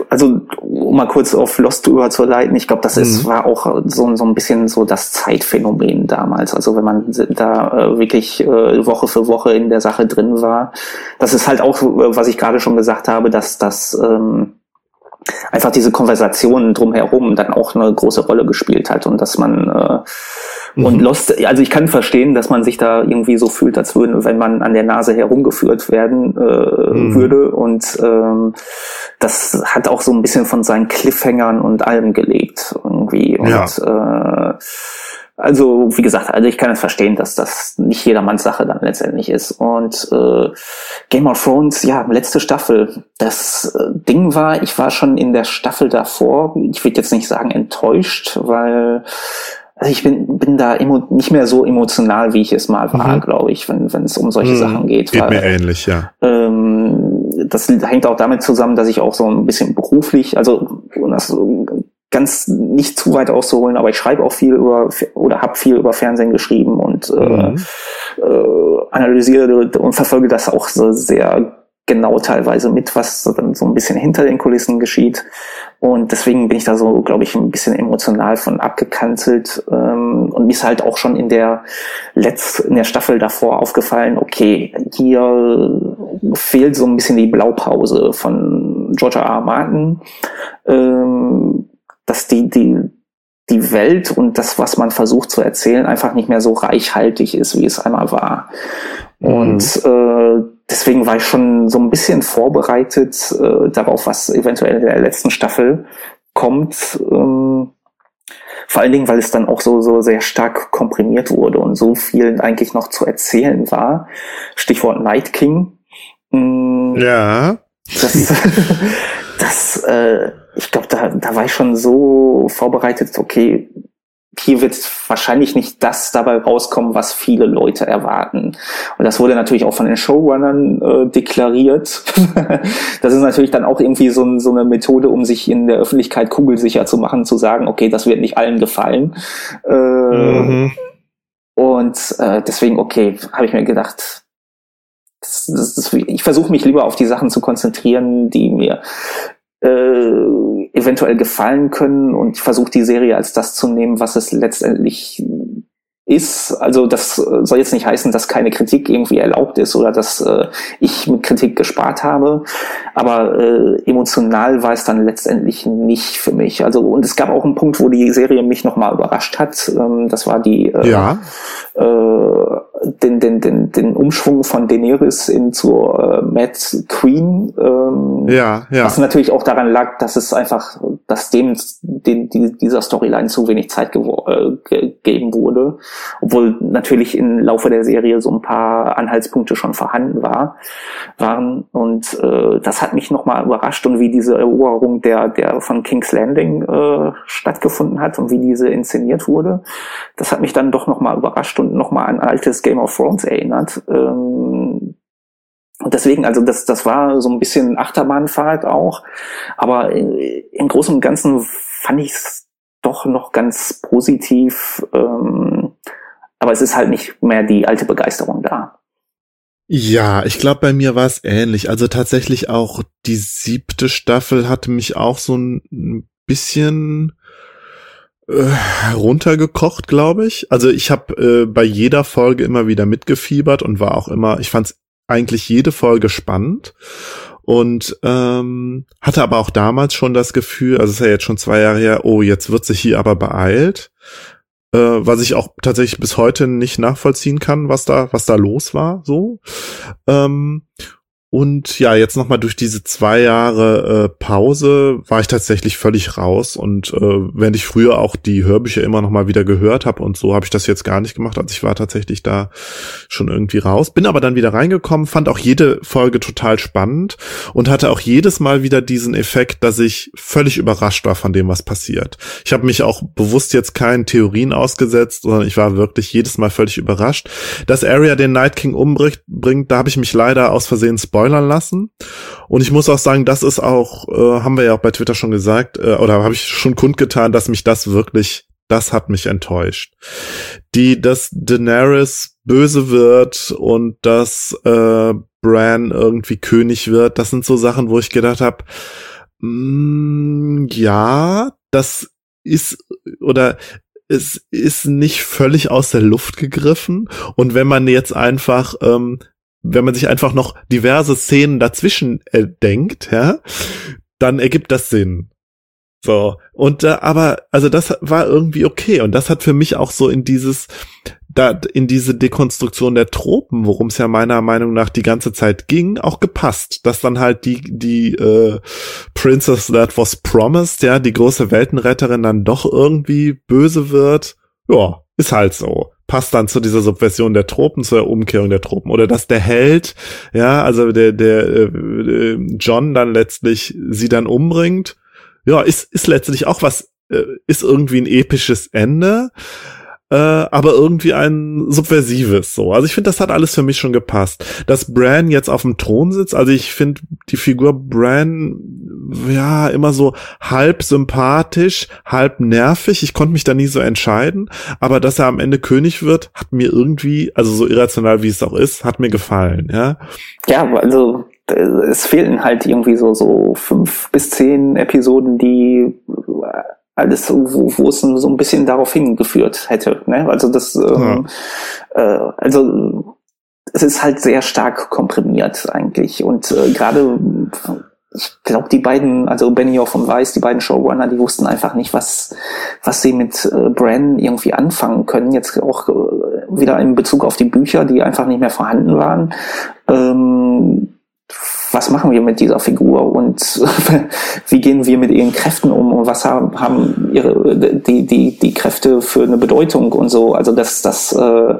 Also, um mal kurz auf Lost überzuleiten, ich glaube, das ist, mhm. war auch so, so ein bisschen so das Zeitphänomen damals. Also wenn man da äh, wirklich äh, Woche für Woche in der Sache drin war. Das ist halt auch, was ich gerade schon gesagt habe, dass das ähm, einfach diese Konversationen drumherum dann auch eine große Rolle gespielt hat und dass man äh, und mhm. Lost, also ich kann verstehen, dass man sich da irgendwie so fühlt, als würden, wenn man an der Nase herumgeführt werden äh, mhm. würde. Und ähm, das hat auch so ein bisschen von seinen Cliffhangern und allem gelebt irgendwie. Und ja. äh, also, wie gesagt, also ich kann es verstehen, dass das nicht jedermanns Sache dann letztendlich ist. Und äh, Game of Thrones, ja, letzte Staffel. Das äh, Ding war, ich war schon in der Staffel davor, ich würde jetzt nicht sagen enttäuscht, weil also ich bin, bin da nicht mehr so emotional, wie ich es mal war, mhm. glaube ich, wenn, wenn es um solche mhm. Sachen geht. Geht weil, mir ähnlich, ja. Ähm, das hängt auch damit zusammen, dass ich auch so ein bisschen beruflich, also das ganz nicht zu weit auszuholen, aber ich schreibe auch viel über oder habe viel über Fernsehen geschrieben und äh, mhm. äh, analysiere und verfolge das auch so sehr genau teilweise mit, was dann so ein bisschen hinter den Kulissen geschieht. Und deswegen bin ich da so, glaube ich, ein bisschen emotional von abgekanzelt. Ähm, und mir ist halt auch schon in der Letz in der Staffel davor aufgefallen, okay, hier fehlt so ein bisschen die Blaupause von George R. R. Martin, ähm, dass die, die, die Welt und das, was man versucht zu erzählen, einfach nicht mehr so reichhaltig ist, wie es einmal war. Mhm. Und äh, deswegen war ich schon so ein bisschen vorbereitet äh, darauf, was eventuell in der letzten Staffel kommt. Ähm, vor allen Dingen, weil es dann auch so, so sehr stark komprimiert wurde und so viel eigentlich noch zu erzählen war. Stichwort Night King. Mm, ja. Das, das äh, ich glaube, da, da war ich schon so vorbereitet, okay, hier wird wahrscheinlich nicht das dabei rauskommen, was viele Leute erwarten. Und das wurde natürlich auch von den Showrunnern äh, deklariert. das ist natürlich dann auch irgendwie so, so, eine Methode, um sich in der Öffentlichkeit kugelsicher zu machen, zu sagen, okay, das wird nicht allen gefallen. Äh, mhm. Und äh, deswegen, okay, habe ich mir gedacht, das, das, das, ich versuche mich lieber auf die Sachen zu konzentrieren, die mir äh, eventuell gefallen können und ich versuche die Serie als das zu nehmen, was es letztendlich ist. Also das soll jetzt nicht heißen, dass keine Kritik irgendwie erlaubt ist oder dass äh, ich mit Kritik gespart habe. Aber äh, emotional war es dann letztendlich nicht für mich. Also und es gab auch einen Punkt, wo die Serie mich nochmal überrascht hat. Ähm, das war die äh, ja. äh, den, den, den, den Umschwung von Daenerys in zur äh, Mad Queen. Ähm, ja, ja. Was natürlich auch daran lag, dass es einfach, dass dem, dem die, dieser Storyline zu wenig Zeit äh, gegeben wurde. Obwohl natürlich im Laufe der Serie so ein paar Anhaltspunkte schon vorhanden war, waren. Und äh, das hat mich nochmal überrascht und wie diese Eroberung der, der von King's Landing äh, stattgefunden hat und wie diese inszeniert wurde. Das hat mich dann doch nochmal überrascht und nochmal an altes Game of Thrones erinnert. Ähm, und deswegen, also das, das war so ein bisschen Achterbahnfahrt auch. Aber im Großen und Ganzen fand ich es doch noch ganz positiv. Ähm, aber es ist halt nicht mehr die alte Begeisterung da. Ja, ich glaube, bei mir war es ähnlich. Also tatsächlich auch die siebte Staffel hatte mich auch so ein bisschen äh, runtergekocht, glaube ich. Also ich habe äh, bei jeder Folge immer wieder mitgefiebert und war auch immer, ich fand eigentlich jede Folge spannend und ähm, hatte aber auch damals schon das Gefühl, also es ist ja jetzt schon zwei Jahre her, oh, jetzt wird sich hier aber beeilt, äh, was ich auch tatsächlich bis heute nicht nachvollziehen kann, was da, was da los war, so. Ähm, und ja, jetzt nochmal durch diese zwei Jahre äh, Pause war ich tatsächlich völlig raus. Und äh, wenn ich früher auch die Hörbücher immer nochmal wieder gehört habe und so, habe ich das jetzt gar nicht gemacht. Also ich war tatsächlich da schon irgendwie raus. Bin aber dann wieder reingekommen, fand auch jede Folge total spannend und hatte auch jedes Mal wieder diesen Effekt, dass ich völlig überrascht war von dem, was passiert. Ich habe mich auch bewusst jetzt keinen Theorien ausgesetzt, sondern ich war wirklich jedes Mal völlig überrascht. Dass Arya den Night King umbringt, bringt, da habe ich mich leider aus Versehen spoilert spoilern lassen. Und ich muss auch sagen, das ist auch, äh, haben wir ja auch bei Twitter schon gesagt, äh, oder habe ich schon kundgetan, dass mich das wirklich, das hat mich enttäuscht. Die, dass Daenerys böse wird und dass äh, Bran irgendwie König wird, das sind so Sachen, wo ich gedacht habe, mm, ja, das ist oder es ist nicht völlig aus der Luft gegriffen. Und wenn man jetzt einfach ähm, wenn man sich einfach noch diverse Szenen dazwischen äh, denkt, ja, dann ergibt das Sinn. So. Und äh, aber, also das war irgendwie okay. Und das hat für mich auch so in dieses, da, in diese Dekonstruktion der Tropen, worum es ja meiner Meinung nach die ganze Zeit ging, auch gepasst. Dass dann halt die, die äh, Princess That Was Promised, ja, die große Weltenretterin dann doch irgendwie böse wird. Ja, ist halt so. Passt dann zu dieser Subversion der Tropen, zur Umkehrung der Tropen. Oder dass der Held, ja, also der, der äh, John dann letztlich sie dann umbringt, ja, ist, ist letztlich auch was, äh, ist irgendwie ein episches Ende äh, aber irgendwie ein subversives so. Also ich finde, das hat alles für mich schon gepasst. Dass Bran jetzt auf dem Thron sitzt, also ich finde die Figur Bran ja immer so halb sympathisch, halb nervig. Ich konnte mich da nie so entscheiden, aber dass er am Ende König wird, hat mir irgendwie, also so irrational wie es auch ist, hat mir gefallen, ja. Ja, also es fehlten halt irgendwie so so fünf bis zehn Episoden, die alles, wo, wo es so ein bisschen darauf hingeführt hätte. Ne? Also das, ähm, ja. äh, also es ist halt sehr stark komprimiert eigentlich. Und äh, gerade, ich glaube, die beiden, also Benioff und Weiss, die beiden Showrunner, die wussten einfach nicht, was, was sie mit äh, Bran irgendwie anfangen können. Jetzt auch äh, wieder in Bezug auf die Bücher, die einfach nicht mehr vorhanden waren. Ähm, was machen wir mit dieser Figur und wie gehen wir mit ihren Kräften um und was haben, haben ihre, die, die, die Kräfte für eine Bedeutung und so. Also das, das, äh,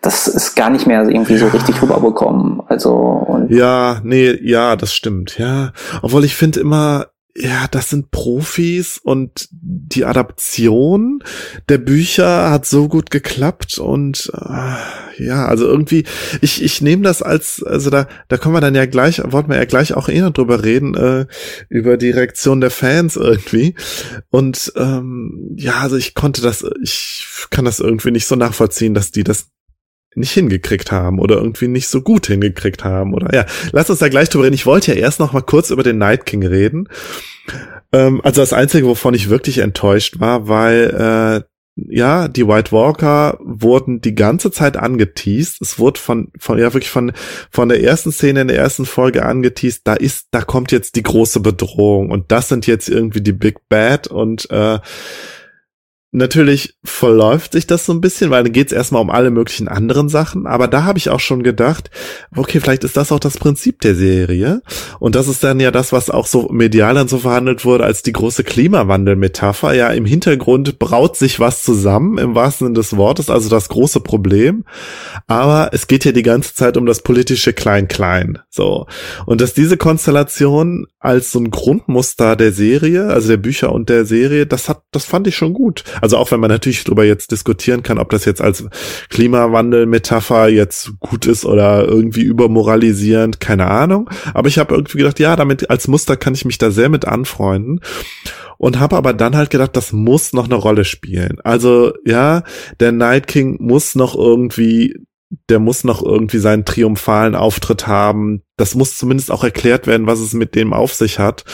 das ist gar nicht mehr irgendwie so richtig rüberbekommen. Also und ja, nee, ja, das stimmt, ja. Obwohl ich finde immer, ja, das sind Profis und die Adaption der Bücher hat so gut geklappt und äh, ja, also irgendwie, ich, ich nehme das als, also da, da können wir dann ja gleich, wollten wir ja gleich auch eh noch drüber reden, äh, über die Reaktion der Fans irgendwie. Und ähm, ja, also ich konnte das, ich kann das irgendwie nicht so nachvollziehen, dass die das nicht hingekriegt haben oder irgendwie nicht so gut hingekriegt haben oder ja, lass uns da gleich drüber reden. Ich wollte ja erst noch mal kurz über den Night King reden. Ähm, also das Einzige, wovon ich wirklich enttäuscht war, weil äh, ja, die White Walker wurden die ganze Zeit angeteased. Es wurde von, von, ja, wirklich von, von der ersten Szene in der ersten Folge angeteased. Da ist, da kommt jetzt die große Bedrohung und das sind jetzt irgendwie die Big Bad und, äh, Natürlich verläuft sich das so ein bisschen, weil dann geht es erstmal um alle möglichen anderen Sachen. Aber da habe ich auch schon gedacht, okay, vielleicht ist das auch das Prinzip der Serie. Und das ist dann ja das, was auch so medial dann so verhandelt wurde als die große Klimawandel-Metapher. Ja, im Hintergrund braut sich was zusammen, im wahrsten Sinne des Wortes, also das große Problem. Aber es geht ja die ganze Zeit um das politische Klein-Klein. So. Und dass diese Konstellation als so ein Grundmuster der Serie, also der Bücher und der Serie, das hat, das fand ich schon gut. Also auch wenn man natürlich darüber jetzt diskutieren kann, ob das jetzt als Klimawandel-Metapher jetzt gut ist oder irgendwie übermoralisierend, keine Ahnung. Aber ich habe irgendwie gedacht, ja, damit als Muster kann ich mich da sehr mit anfreunden und habe aber dann halt gedacht, das muss noch eine Rolle spielen. Also ja, der Night King muss noch irgendwie der muss noch irgendwie seinen triumphalen Auftritt haben. Das muss zumindest auch erklärt werden, was es mit dem auf sich hat.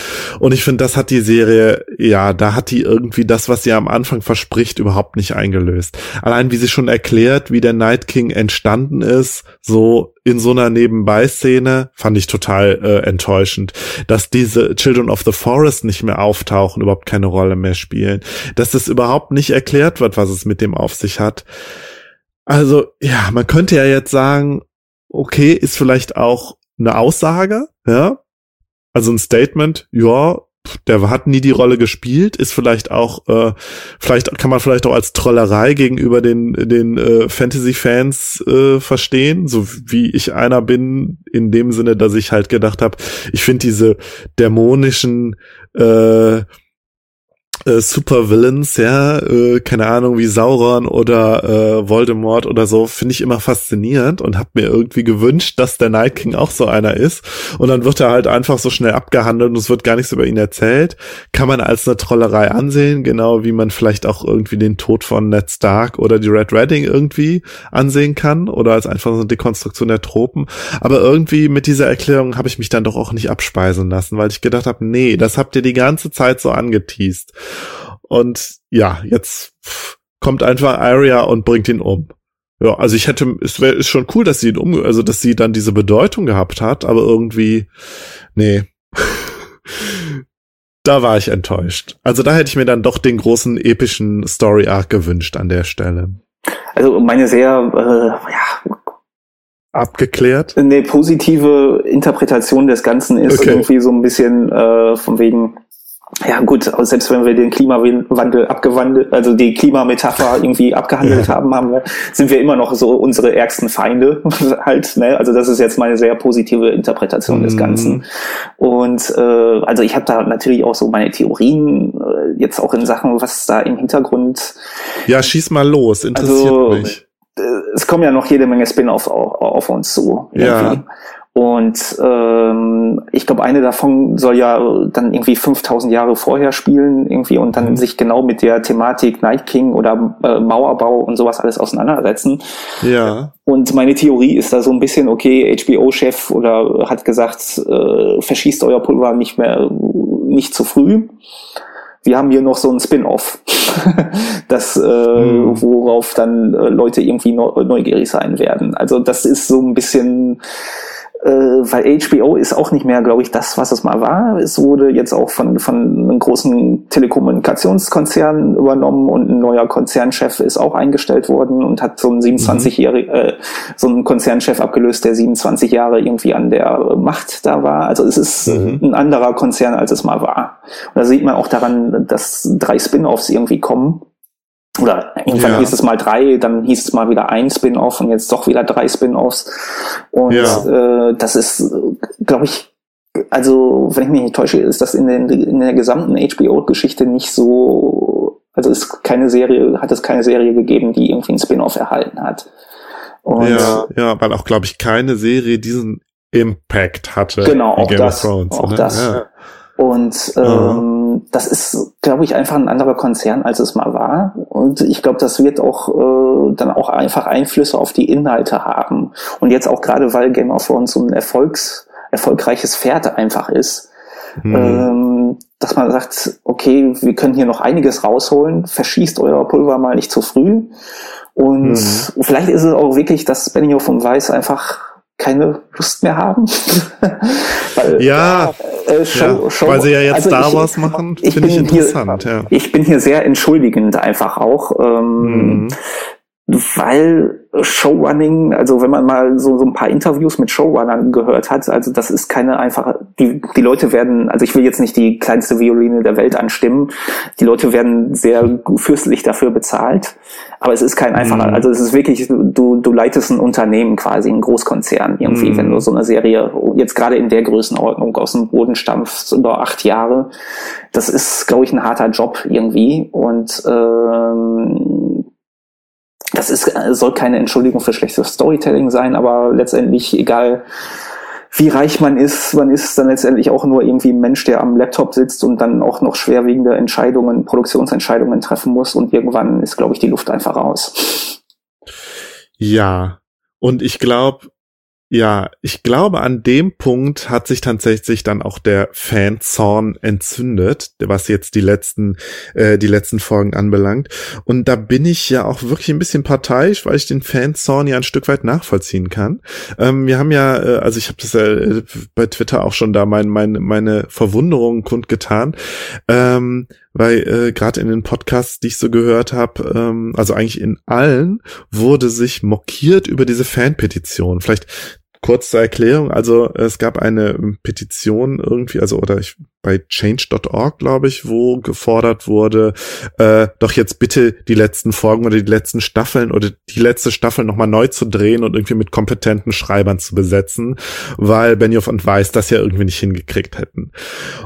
Und ich finde, das hat die Serie, ja, da hat die irgendwie das, was sie am Anfang verspricht, überhaupt nicht eingelöst. Allein wie sie schon erklärt, wie der Night King entstanden ist, so in so einer Nebenbei-Szene, fand ich total äh, enttäuschend. Dass diese Children of the Forest nicht mehr auftauchen, überhaupt keine Rolle mehr spielen. Dass das überhaupt nicht erklärt wird, was es mit dem auf sich hat also, ja, man könnte ja jetzt sagen, okay, ist vielleicht auch eine Aussage, ja, also ein Statement, ja, der hat nie die Rolle gespielt, ist vielleicht auch, äh, vielleicht kann man vielleicht auch als Trollerei gegenüber den, den äh, Fantasy-Fans äh, verstehen, so wie ich einer bin, in dem Sinne, dass ich halt gedacht habe, ich finde diese dämonischen äh, äh, Supervillains, ja, äh, keine Ahnung, wie Sauron oder äh, Voldemort oder so, finde ich immer faszinierend und habe mir irgendwie gewünscht, dass der Night King auch so einer ist. Und dann wird er halt einfach so schnell abgehandelt und es wird gar nichts über ihn erzählt. Kann man als eine Trollerei ansehen, genau wie man vielleicht auch irgendwie den Tod von Ned Stark oder die Red Redding irgendwie ansehen kann oder als einfach so eine Dekonstruktion der Tropen. Aber irgendwie mit dieser Erklärung habe ich mich dann doch auch nicht abspeisen lassen, weil ich gedacht habe, nee, das habt ihr die ganze Zeit so angeteased. Und ja, jetzt kommt einfach Arya und bringt ihn um. Ja, also ich hätte, es wäre ist schon cool, dass sie ihn um, also dass sie dann diese Bedeutung gehabt hat, aber irgendwie, nee. da war ich enttäuscht. Also da hätte ich mir dann doch den großen epischen Story Arc gewünscht an der Stelle. Also meine sehr, äh, ja, abgeklärt? Eine positive Interpretation des Ganzen ist okay. irgendwie so ein bisschen äh, von wegen, ja gut, selbst wenn wir den Klimawandel abgewandelt, also die Klimametapher irgendwie abgehandelt ja. haben, haben wir, sind wir immer noch so unsere ärgsten Feinde halt. Ne? Also das ist jetzt meine sehr positive Interpretation mm. des mhm. Ganzen. Und äh, also ich habe da natürlich auch so meine Theorien äh, jetzt auch in Sachen, was da im Hintergrund. Ja, schieß mal los, interessiert also, mich. Äh, es kommen ja noch jede Menge Spin-offs auf, auf, uns zu. Irgendwie. Ja. Und ähm, ich glaube, eine davon soll ja dann irgendwie 5000 Jahre vorher spielen irgendwie und dann mhm. sich genau mit der Thematik Night King oder äh, Mauerbau und sowas alles auseinandersetzen. Ja. Und meine Theorie ist da so ein bisschen, okay, HBO-Chef oder hat gesagt, äh, verschießt euer Pulver nicht mehr, nicht zu früh. Wir haben hier noch so ein Spin-off, das, äh, mhm. worauf dann äh, Leute irgendwie neugierig sein werden. Also das ist so ein bisschen äh, weil HBO ist auch nicht mehr, glaube ich, das, was es mal war. Es wurde jetzt auch von, von einem großen Telekommunikationskonzern übernommen und ein neuer Konzernchef ist auch eingestellt worden und hat so einen 27-jährigen, mhm. äh, so einen Konzernchef abgelöst, der 27 Jahre irgendwie an der Macht da war. Also es ist mhm. ein anderer Konzern, als es mal war. Und da sieht man auch daran, dass drei Spin-offs irgendwie kommen oder irgendwann ja. hieß es mal drei, dann hieß es mal wieder ein Spin-off und jetzt doch wieder drei Spin-offs. Und ja. äh, das ist, glaube ich, also wenn ich mich nicht täusche, ist das in, den, in der gesamten HBO-Geschichte nicht so, also ist keine Serie, hat es keine Serie gegeben, die irgendwie einen Spin-off erhalten hat. Und ja, ja, weil auch, glaube ich, keine Serie diesen Impact hatte. Genau, auch das. Thrones, auch das. Ja. Und ähm, das ist, glaube ich, einfach ein anderer Konzern, als es mal war. Und ich glaube, das wird auch äh, dann auch einfach Einflüsse auf die Inhalte haben. Und jetzt auch gerade, weil Game of Thrones so ein Erfolgs, erfolgreiches Pferd einfach ist, mhm. ähm, dass man sagt, okay, wir können hier noch einiges rausholen, verschießt euer Pulver mal nicht zu früh. Und mhm. vielleicht ist es auch wirklich, dass Benioff und Weiss einfach keine Lust mehr haben. weil, ja, äh, Show, ja, Show, weil sie ja jetzt also Star Wars machen, finde ich interessant. Hier, ja. Ich bin hier sehr entschuldigend einfach auch. Ähm, mhm weil Showrunning, also wenn man mal so, so ein paar Interviews mit Showrunnern gehört hat, also das ist keine einfache, die, die Leute werden, also ich will jetzt nicht die kleinste Violine der Welt anstimmen, die Leute werden sehr fürstlich dafür bezahlt, aber es ist kein einfacher, mhm. also es ist wirklich, du, du leitest ein Unternehmen quasi, ein Großkonzern irgendwie, mhm. wenn du so eine Serie jetzt gerade in der Größenordnung aus dem Boden stampfst über acht Jahre, das ist, glaube ich, ein harter Job irgendwie und ähm, das ist, äh, soll keine Entschuldigung für schlechtes Storytelling sein, aber letztendlich, egal wie reich man ist, man ist dann letztendlich auch nur irgendwie ein Mensch, der am Laptop sitzt und dann auch noch schwerwiegende Entscheidungen, Produktionsentscheidungen treffen muss und irgendwann ist, glaube ich, die Luft einfach raus. Ja, und ich glaube, ja, ich glaube, an dem Punkt hat sich tatsächlich dann auch der Fanzorn entzündet, was jetzt die letzten, äh, die letzten Folgen anbelangt. Und da bin ich ja auch wirklich ein bisschen parteiisch, weil ich den Fanzorn ja ein Stück weit nachvollziehen kann. Ähm, wir haben ja, äh, also ich habe das ja äh, bei Twitter auch schon da mein, mein, meine Verwunderung kundgetan. Ähm, weil äh, gerade in den Podcasts, die ich so gehört habe, ähm, also eigentlich in allen, wurde sich mockiert über diese Fanpetition. Vielleicht kurz zur Erklärung, also es gab eine Petition irgendwie, also oder ich bei change.org, glaube ich, wo gefordert wurde, äh, doch jetzt bitte die letzten Folgen oder die letzten Staffeln oder die letzte Staffel nochmal neu zu drehen und irgendwie mit kompetenten Schreibern zu besetzen, weil Benioff und Weiss das ja irgendwie nicht hingekriegt hätten.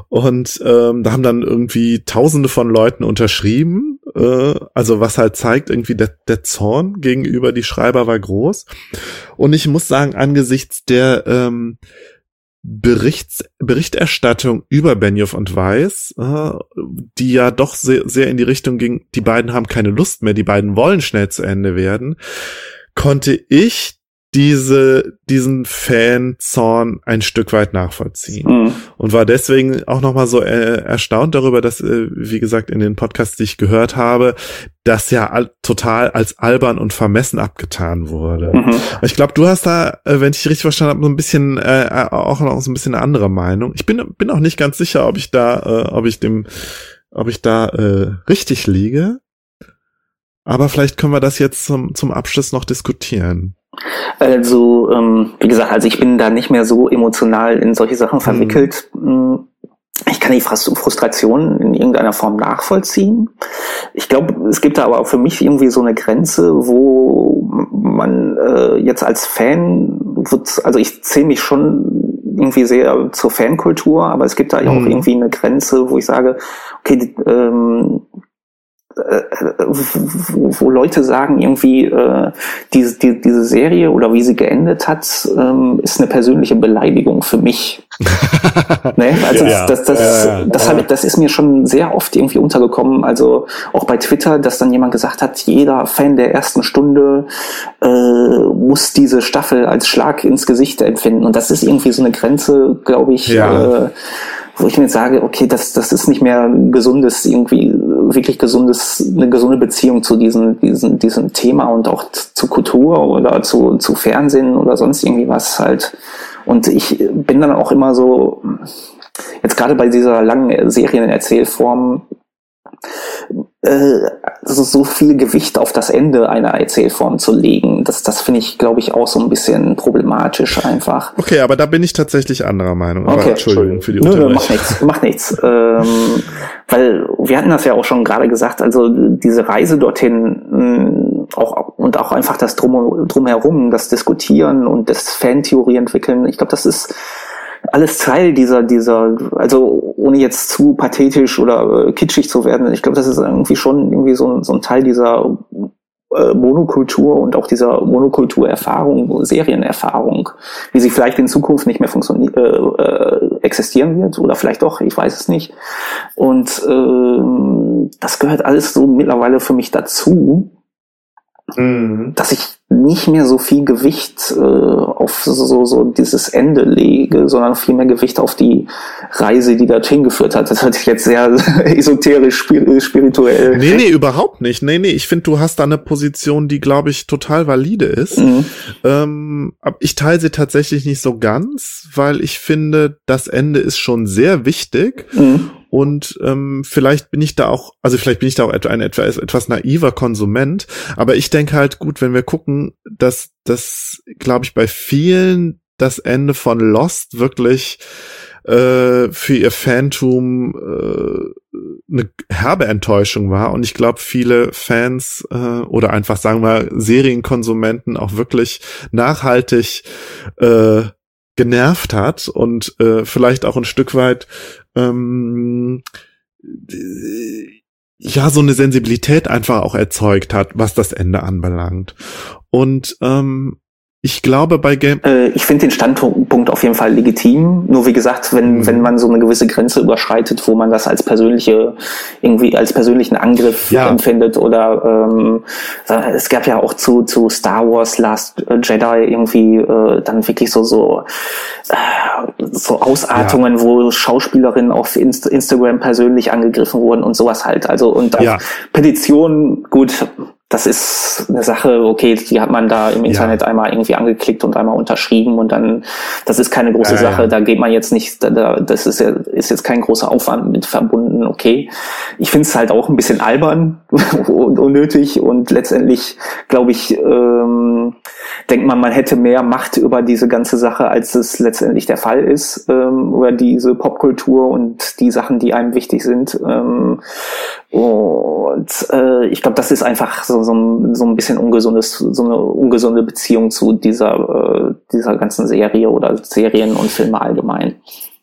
Und ähm, da haben dann irgendwie tausende von Leuten unterschrieben, also was halt zeigt, irgendwie der, der Zorn gegenüber die Schreiber war groß. Und ich muss sagen, angesichts der ähm, Berichts, Berichterstattung über Benioff und Weiss, äh, die ja doch sehr, sehr in die Richtung ging, die beiden haben keine Lust mehr, die beiden wollen schnell zu Ende werden, konnte ich diese, diesen Fanzorn ein Stück weit nachvollziehen. Mhm. Und war deswegen auch nochmal so äh, erstaunt darüber, dass, äh, wie gesagt, in den Podcasts, die ich gehört habe, das ja all, total als albern und vermessen abgetan wurde. Mhm. Ich glaube, du hast da, äh, wenn ich richtig verstanden habe, so ein bisschen, äh, auch noch so ein bisschen eine andere Meinung. Ich bin, bin auch nicht ganz sicher, ob ich da, äh, ob ich dem, ob ich da äh, richtig liege. Aber vielleicht können wir das jetzt zum, zum Abschluss noch diskutieren. Also, ähm, wie gesagt, also ich bin da nicht mehr so emotional in solche Sachen mhm. verwickelt. Mhm. Ich kann die Frustration in irgendeiner Form nachvollziehen. Ich glaube, es gibt da aber auch für mich irgendwie so eine Grenze, wo man äh, jetzt als Fan, also ich zähle mich schon irgendwie sehr zur Fankultur, aber es gibt da ja auch mhm. irgendwie eine Grenze, wo ich sage, okay, ähm, äh, wo, wo Leute sagen, irgendwie äh, diese, die, diese Serie oder wie sie geendet hat, ähm, ist eine persönliche Beleidigung für mich. ne? Also ja, das, das, das, ja, ja. das, hab, das ist mir schon sehr oft irgendwie untergekommen. Also auch bei Twitter, dass dann jemand gesagt hat, jeder Fan der ersten Stunde äh, muss diese Staffel als Schlag ins Gesicht empfinden. Und das ist irgendwie so eine Grenze, glaube ich. Äh, wo ich mir jetzt sage, okay, das, das ist nicht mehr gesundes, irgendwie wirklich gesundes, eine gesunde Beziehung zu diesem, diesem, diesem Thema und auch zu Kultur oder zu, zu Fernsehen oder sonst irgendwie was halt. Und ich bin dann auch immer so, jetzt gerade bei dieser langen Serienerzählform, äh, also so viel Gewicht auf das Ende einer Erzählform zu legen, das, das finde ich, glaube ich, auch so ein bisschen problematisch einfach. Okay, aber da bin ich tatsächlich anderer Meinung. Aber okay. Entschuldigung für die Nö, nö, macht nichts, macht nichts. ähm, weil wir hatten das ja auch schon gerade gesagt, also diese Reise dorthin mh, mm, auch und auch einfach das Drum, drumherum, das Diskutieren und das Fantheorie entwickeln, ich glaube, das ist alles Teil dieser, dieser, also ohne jetzt zu pathetisch oder äh, kitschig zu werden, ich glaube, das ist irgendwie schon irgendwie so ein, so ein Teil dieser äh, Monokultur und auch dieser Monokulturerfahrung, Serienerfahrung, wie sie vielleicht in Zukunft nicht mehr funktionieren, äh, äh, existieren wird oder vielleicht doch, ich weiß es nicht. Und äh, das gehört alles so mittlerweile für mich dazu. mhm. dass ich nicht mehr so viel Gewicht äh, auf so, so dieses Ende lege, sondern viel mehr Gewicht auf die Reise, die dorthin geführt hat. Das hört sich jetzt sehr esoterisch, spirituell. Nee, nee, überhaupt nicht. Nee, nee, ich finde, du hast da eine Position, die, glaube ich, total valide ist. Mhm. Ähm, ich teile sie tatsächlich nicht so ganz, weil ich finde, das Ende ist schon sehr wichtig. Mhm. Und ähm, vielleicht bin ich da auch, also vielleicht bin ich da auch ein etwas, etwas naiver Konsument, aber ich denke halt gut, wenn wir gucken, dass das, glaube ich, bei vielen das Ende von Lost wirklich äh, für ihr Phantom äh, eine herbe Enttäuschung war. Und ich glaube, viele Fans äh, oder einfach sagen wir Serienkonsumenten auch wirklich nachhaltig äh, genervt hat und äh, vielleicht auch ein Stück weit ähm, ja so eine Sensibilität einfach auch erzeugt hat, was das Ende anbelangt. Und ähm, ich glaube bei Game. Äh, ich finde den Standpunkt auf jeden Fall legitim. Nur wie gesagt, wenn, mhm. wenn man so eine gewisse Grenze überschreitet, wo man das als persönliche, irgendwie als persönlichen Angriff ja. empfindet oder ähm, es gab ja auch zu, zu Star Wars Last Jedi irgendwie äh, dann wirklich so, so, äh, so Ausartungen, ja. wo Schauspielerinnen auf Inst Instagram persönlich angegriffen wurden und sowas halt. Also und ja. Petitionen, gut, das ist eine Sache, okay, die hat man da im Internet ja. einmal irgendwie angeklickt und einmal unterschrieben und dann, das ist keine große ja, Sache, ja. da geht man jetzt nicht, da, das ist, ja, ist jetzt kein großer Aufwand mit verbunden, okay. Ich finde es halt auch ein bisschen albern und unnötig und letztendlich, glaube ich, ähm, denkt man, man hätte mehr Macht über diese ganze Sache, als es letztendlich der Fall ist, ähm, über diese Popkultur und die Sachen, die einem wichtig sind. Ähm, und äh, ich glaube, das ist einfach so, so, so ein bisschen ungesundes, so eine ungesunde Beziehung zu dieser, äh, dieser ganzen Serie oder Serien und Filme allgemein.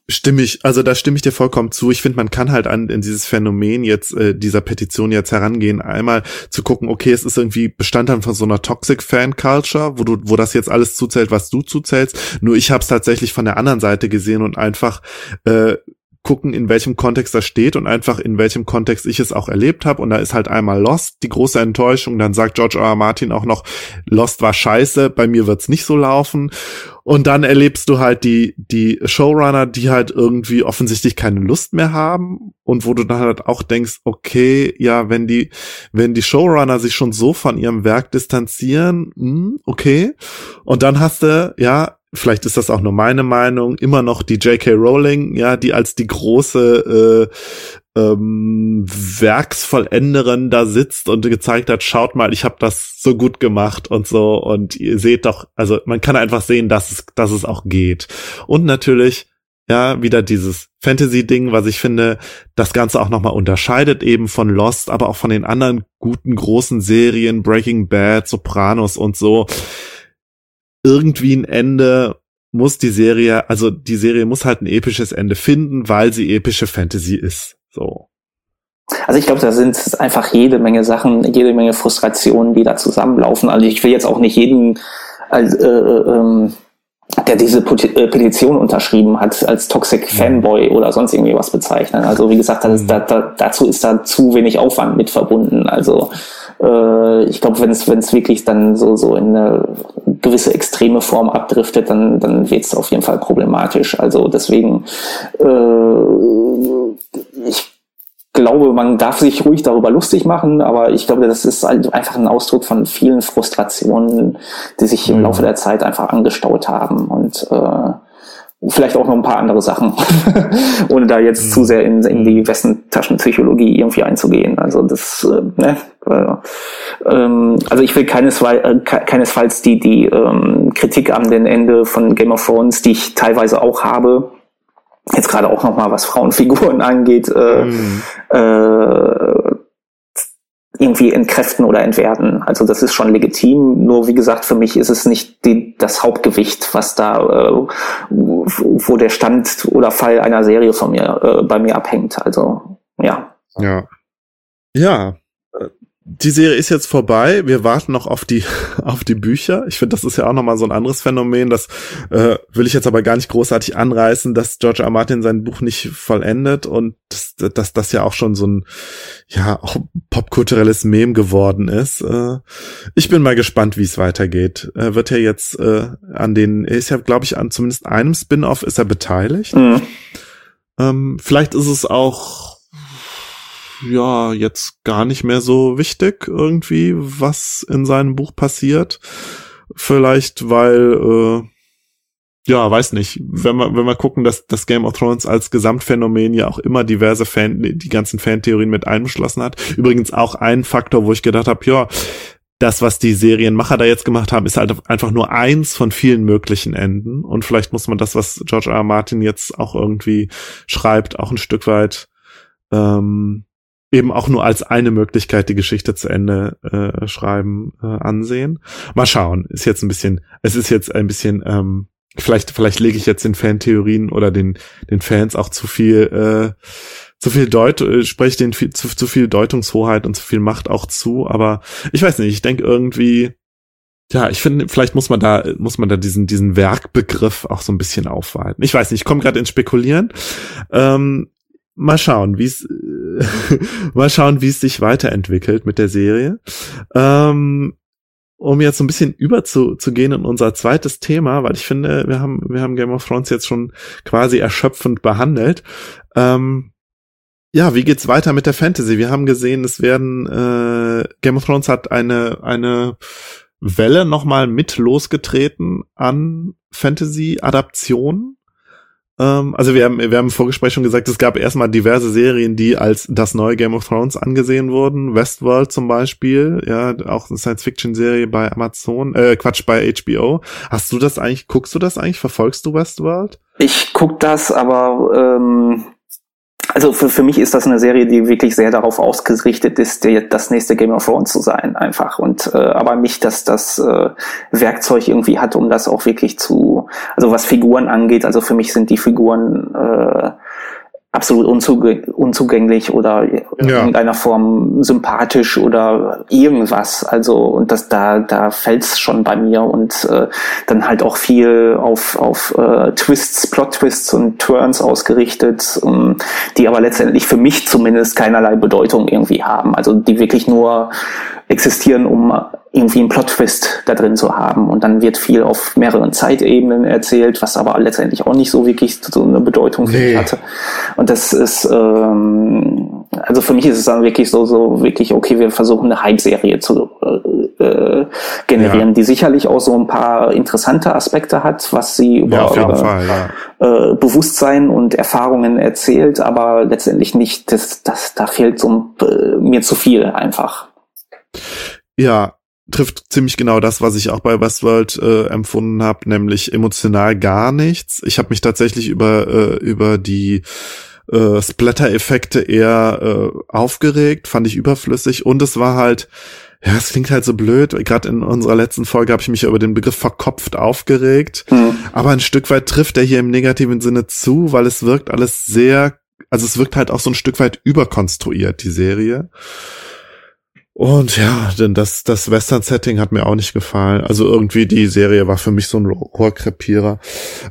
Stimme ich, also da stimme ich dir vollkommen zu. Ich finde, man kann halt an in dieses Phänomen jetzt äh, dieser Petition jetzt herangehen, einmal zu gucken, okay, es ist irgendwie Bestandteil von so einer Toxic Fan Culture, wo du, wo das jetzt alles zuzählt, was du zuzählst. Nur ich habe es tatsächlich von der anderen Seite gesehen und einfach äh, gucken, in welchem Kontext das steht und einfach in welchem Kontext ich es auch erlebt habe. Und da ist halt einmal Lost, die große Enttäuschung. Dann sagt George R. R. Martin auch noch, Lost war scheiße, bei mir wird's nicht so laufen. Und dann erlebst du halt die, die Showrunner, die halt irgendwie offensichtlich keine Lust mehr haben und wo du dann halt auch denkst, okay, ja, wenn die, wenn die Showrunner sich schon so von ihrem Werk distanzieren, hm, okay. Und dann hast du, ja, vielleicht ist das auch nur meine Meinung, immer noch die J.K. Rowling, ja, die als die große äh, ähm, Werksvollenderin da sitzt und gezeigt hat, schaut mal, ich habe das so gut gemacht und so und ihr seht doch, also man kann einfach sehen, dass es, dass es auch geht. Und natürlich, ja, wieder dieses Fantasy-Ding, was ich finde, das Ganze auch nochmal unterscheidet eben von Lost, aber auch von den anderen guten großen Serien, Breaking Bad, Sopranos und so irgendwie ein Ende muss die Serie, also die Serie muss halt ein episches Ende finden, weil sie epische Fantasy ist. So. Also ich glaube, da sind einfach jede Menge Sachen, jede Menge Frustrationen, die da zusammenlaufen. Also ich will jetzt auch nicht jeden als, äh, äh, ähm, der diese äh, Petition unterschrieben hat, als Toxic Fanboy oder sonst irgendwie was bezeichnen. Also wie gesagt, das, mhm. da, da, dazu ist da zu wenig Aufwand mit verbunden. Also äh, ich glaube, wenn es wenn es wirklich dann so so in eine gewisse extreme Form abdriftet, dann dann wird es auf jeden Fall problematisch. Also deswegen äh, ich glaube, man darf sich ruhig darüber lustig machen, aber ich glaube, das ist halt einfach ein Ausdruck von vielen Frustrationen, die sich im mhm. Laufe der Zeit einfach angestaut haben und äh, vielleicht auch noch ein paar andere Sachen, ohne da jetzt mhm. zu sehr in, in die Westentaschenpsychologie irgendwie einzugehen. Also das, äh, ne, ähm, also ich will keinesfalls, äh, keinesfalls die die ähm, Kritik am den Ende von Game of Thrones, die ich teilweise auch habe, jetzt gerade auch noch mal was Frauenfiguren angeht, äh, mhm. äh, irgendwie entkräften oder entwerten. Also das ist schon legitim. Nur wie gesagt, für mich ist es nicht die, das Hauptgewicht, was da, äh, wo der Stand oder Fall einer Serie von mir äh, bei mir abhängt. Also ja. Ja. Ja. Die Serie ist jetzt vorbei. Wir warten noch auf die auf die Bücher. Ich finde, das ist ja auch noch mal so ein anderes Phänomen. Das äh, will ich jetzt aber gar nicht großartig anreißen, dass George R. Martin sein Buch nicht vollendet und dass, dass das ja auch schon so ein ja auch popkulturelles Mem geworden ist. Äh, ich bin mal gespannt, wie es weitergeht. Er wird ja jetzt äh, an den, er ist ja glaube ich an zumindest einem Spin-off ist er beteiligt. Mhm. Ähm, vielleicht ist es auch ja jetzt gar nicht mehr so wichtig irgendwie, was in seinem Buch passiert. Vielleicht, weil äh, ja, weiß nicht, wenn wir, wenn wir gucken, dass das Game of Thrones als Gesamtphänomen ja auch immer diverse Fan, die ganzen Fantheorien mit einbeschlossen hat. Übrigens auch ein Faktor, wo ich gedacht habe, ja, das, was die Serienmacher da jetzt gemacht haben, ist halt einfach nur eins von vielen möglichen Enden. Und vielleicht muss man das, was George R. R. Martin jetzt auch irgendwie schreibt, auch ein Stück weit ähm, eben auch nur als eine Möglichkeit, die Geschichte zu Ende äh, schreiben, äh, ansehen. Mal schauen. Ist jetzt ein bisschen, es ist jetzt ein bisschen, ähm, vielleicht, vielleicht lege ich jetzt den Fantheorien oder den, den Fans auch zu viel, äh, zu viel Deut, äh, spreche den viel, zu, zu viel Deutungshoheit und zu viel Macht auch zu, aber ich weiß nicht, ich denke irgendwie, ja, ich finde, vielleicht muss man da, muss man da diesen, diesen Werkbegriff auch so ein bisschen aufweiten. Ich weiß nicht, ich komme gerade ins Spekulieren. Ähm, mal schauen, wie es mal schauen, wie es sich weiterentwickelt mit der Serie. Ähm, um jetzt so ein bisschen überzugehen in unser zweites Thema, weil ich finde, wir haben, wir haben Game of Thrones jetzt schon quasi erschöpfend behandelt. Ähm, ja, wie geht's weiter mit der Fantasy? Wir haben gesehen, es werden äh, Game of Thrones hat eine eine Welle nochmal mit losgetreten an Fantasy-Adaptionen. Ähm, also wir haben, wir haben im Vorgespräch schon gesagt, es gab erstmal diverse Serien, die als das neue Game of Thrones angesehen wurden. Westworld zum Beispiel, ja, auch eine Science-Fiction-Serie bei Amazon, äh, Quatsch, bei HBO. Hast du das eigentlich, guckst du das eigentlich, verfolgst du Westworld? Ich guck das, aber ähm, also für, für mich ist das eine Serie, die wirklich sehr darauf ausgerichtet ist, der, das nächste Game of Thrones zu sein, einfach. Und äh, aber nicht, dass das äh, Werkzeug irgendwie hat, um das auch wirklich zu, also was Figuren angeht, also für mich sind die Figuren äh, absolut unzugänglich oder in ja. irgendeiner Form sympathisch oder irgendwas. Also und das da da fällt's schon bei mir und äh, dann halt auch viel auf auf äh, Twists, Plot-Twists und Turns ausgerichtet, um, die aber letztendlich für mich zumindest keinerlei Bedeutung irgendwie haben. Also die wirklich nur existieren, um irgendwie einen Plot-Twist da drin zu haben. Und dann wird viel auf mehreren Zeitebenen erzählt, was aber letztendlich auch nicht so wirklich so eine Bedeutung für nee. mich hatte. Und das ist, ähm, also für mich ist es dann wirklich so, so wirklich, okay, wir versuchen eine Hype-Serie zu äh, generieren, ja. die sicherlich auch so ein paar interessante Aspekte hat, was sie über, ja, über Fall, ja. äh, Bewusstsein und Erfahrungen erzählt, aber letztendlich nicht, das, das, da fehlt so äh, mir zu viel einfach. Ja, trifft ziemlich genau das, was ich auch bei Westworld äh, empfunden habe, nämlich emotional gar nichts. Ich habe mich tatsächlich über äh, über die äh, Splatter-Effekte eher äh, aufgeregt, fand ich überflüssig und es war halt ja, es klingt halt so blöd. Gerade in unserer letzten Folge habe ich mich über den Begriff verkopft aufgeregt. Mhm. Aber ein Stück weit trifft er hier im negativen Sinne zu, weil es wirkt alles sehr, also es wirkt halt auch so ein Stück weit überkonstruiert, die Serie. Und ja, denn das, das Western-Setting hat mir auch nicht gefallen. Also irgendwie die Serie war für mich so ein Rohrkrepierer.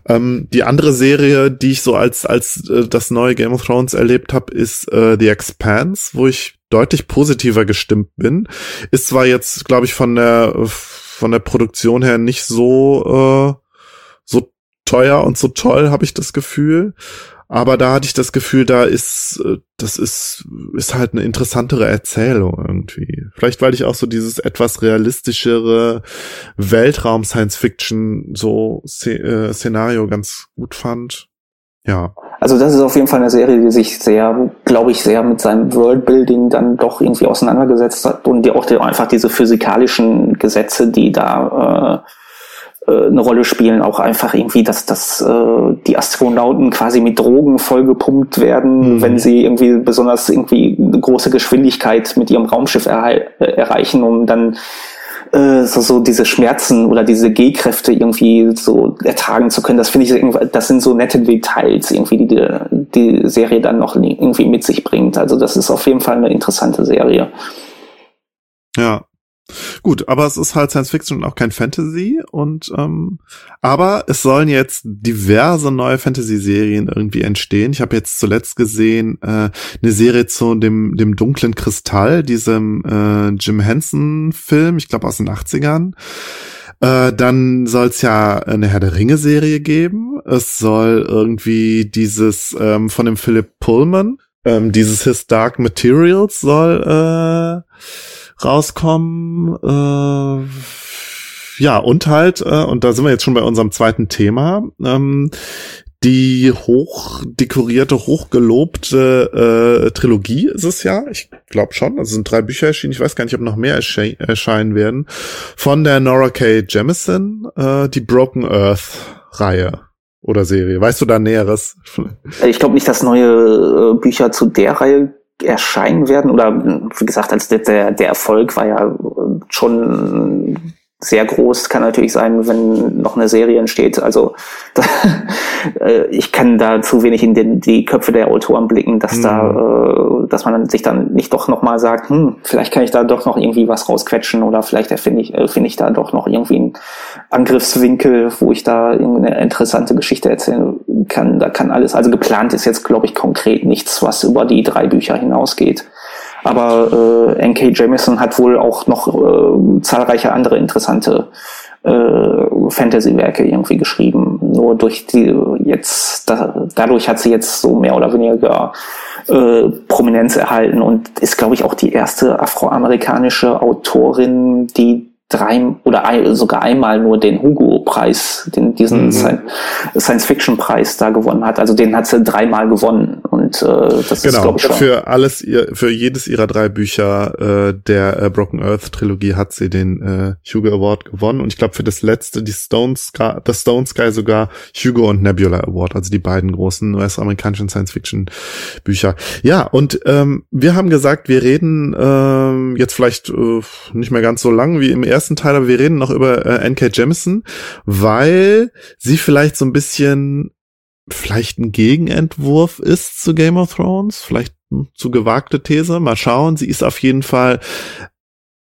Ähm, die andere Serie, die ich so als, als äh, das neue Game of Thrones erlebt habe, ist äh, The Expanse, wo ich deutlich positiver gestimmt bin. Ist zwar jetzt, glaube ich, von der, von der Produktion her nicht so, äh, so teuer und so toll, habe ich das Gefühl. Aber da hatte ich das Gefühl, da ist, äh, das ist, ist halt eine interessantere Erzählung irgendwie. Vielleicht, weil ich auch so dieses etwas realistischere Weltraum-Science-Fiction so äh, Szenario ganz gut fand. Ja. Also das ist auf jeden Fall eine Serie, die sich sehr, glaube ich, sehr mit seinem Worldbuilding dann doch irgendwie auseinandergesetzt hat und die auch die, einfach diese physikalischen Gesetze, die da äh, eine Rolle spielen, auch einfach irgendwie, dass, dass äh, die Astronauten quasi mit Drogen vollgepumpt werden, mhm. wenn sie irgendwie besonders irgendwie eine große Geschwindigkeit mit ihrem Raumschiff erhe äh, erreichen, um dann äh, so, so diese Schmerzen oder diese G-Kräfte irgendwie so ertragen zu können. Das finde ich, das sind so nette Details irgendwie, die, die die Serie dann noch irgendwie mit sich bringt. Also das ist auf jeden Fall eine interessante Serie. Ja. Gut, aber es ist halt Science Fiction und auch kein Fantasy und ähm, aber es sollen jetzt diverse neue Fantasy-Serien irgendwie entstehen. Ich habe jetzt zuletzt gesehen äh, eine Serie zu dem dem dunklen Kristall, diesem äh, Jim Henson-Film, ich glaube aus den 80ern. Äh, dann soll es ja eine Herr der Ringe-Serie geben. Es soll irgendwie dieses ähm, von dem Philip Pullman, ähm, dieses His Dark Materials soll äh, rauskommen. Äh, ja, und halt, äh, und da sind wir jetzt schon bei unserem zweiten Thema, ähm, die hochdekorierte, hochgelobte äh, Trilogie ist es ja. Ich glaube schon. Also sind drei Bücher erschienen. Ich weiß gar nicht, ob noch mehr ersche erscheinen werden. Von der Nora K. Jemison, äh, die Broken Earth Reihe oder Serie. Weißt du da Näheres? Ich glaube nicht, dass neue äh, Bücher zu der Reihe erscheinen werden oder wie gesagt, als der, der Erfolg war ja schon sehr groß. Kann natürlich sein, wenn noch eine Serie entsteht. Also da, äh, ich kann da zu wenig in den, die Köpfe der Autoren blicken, dass mhm. da, äh, dass man sich dann nicht doch noch mal sagt, hm, vielleicht kann ich da doch noch irgendwie was rausquetschen oder vielleicht erfinde ich, äh, finde ich da doch noch irgendwie einen Angriffswinkel, wo ich da irgendeine interessante Geschichte erzählen kann. Da kann alles. Also geplant ist jetzt, glaube ich, konkret nichts, was über die drei Bücher hinausgeht. Aber äh, N.K. Jameson hat wohl auch noch äh, zahlreiche andere interessante äh, Fantasy-Werke irgendwie geschrieben. Nur durch die jetzt, da, dadurch hat sie jetzt so mehr oder weniger äh, Prominenz erhalten und ist, glaube ich, auch die erste afroamerikanische Autorin, die drei oder ein, sogar einmal nur den Hugo-Preis, den, diesen mhm. Science-Fiction-Preis da gewonnen hat. Also den hat sie dreimal gewonnen und äh, das genau. ist glaube ich schon. Für alles, für jedes ihrer drei Bücher äh, der äh, Broken Earth Trilogie hat sie den äh, Hugo Award gewonnen und ich glaube für das letzte die Stone Sky, das Stone Sky sogar Hugo und Nebula Award, also die beiden großen US-amerikanischen Science-Fiction Bücher. Ja und ähm, wir haben gesagt, wir reden ähm, jetzt vielleicht äh, nicht mehr ganz so lang wie im ersten ersten Teil, aber wir reden noch über äh, N.K. Jemisin, weil sie vielleicht so ein bisschen vielleicht ein Gegenentwurf ist zu Game of Thrones, vielleicht zu gewagte These. Mal schauen. Sie ist auf jeden Fall,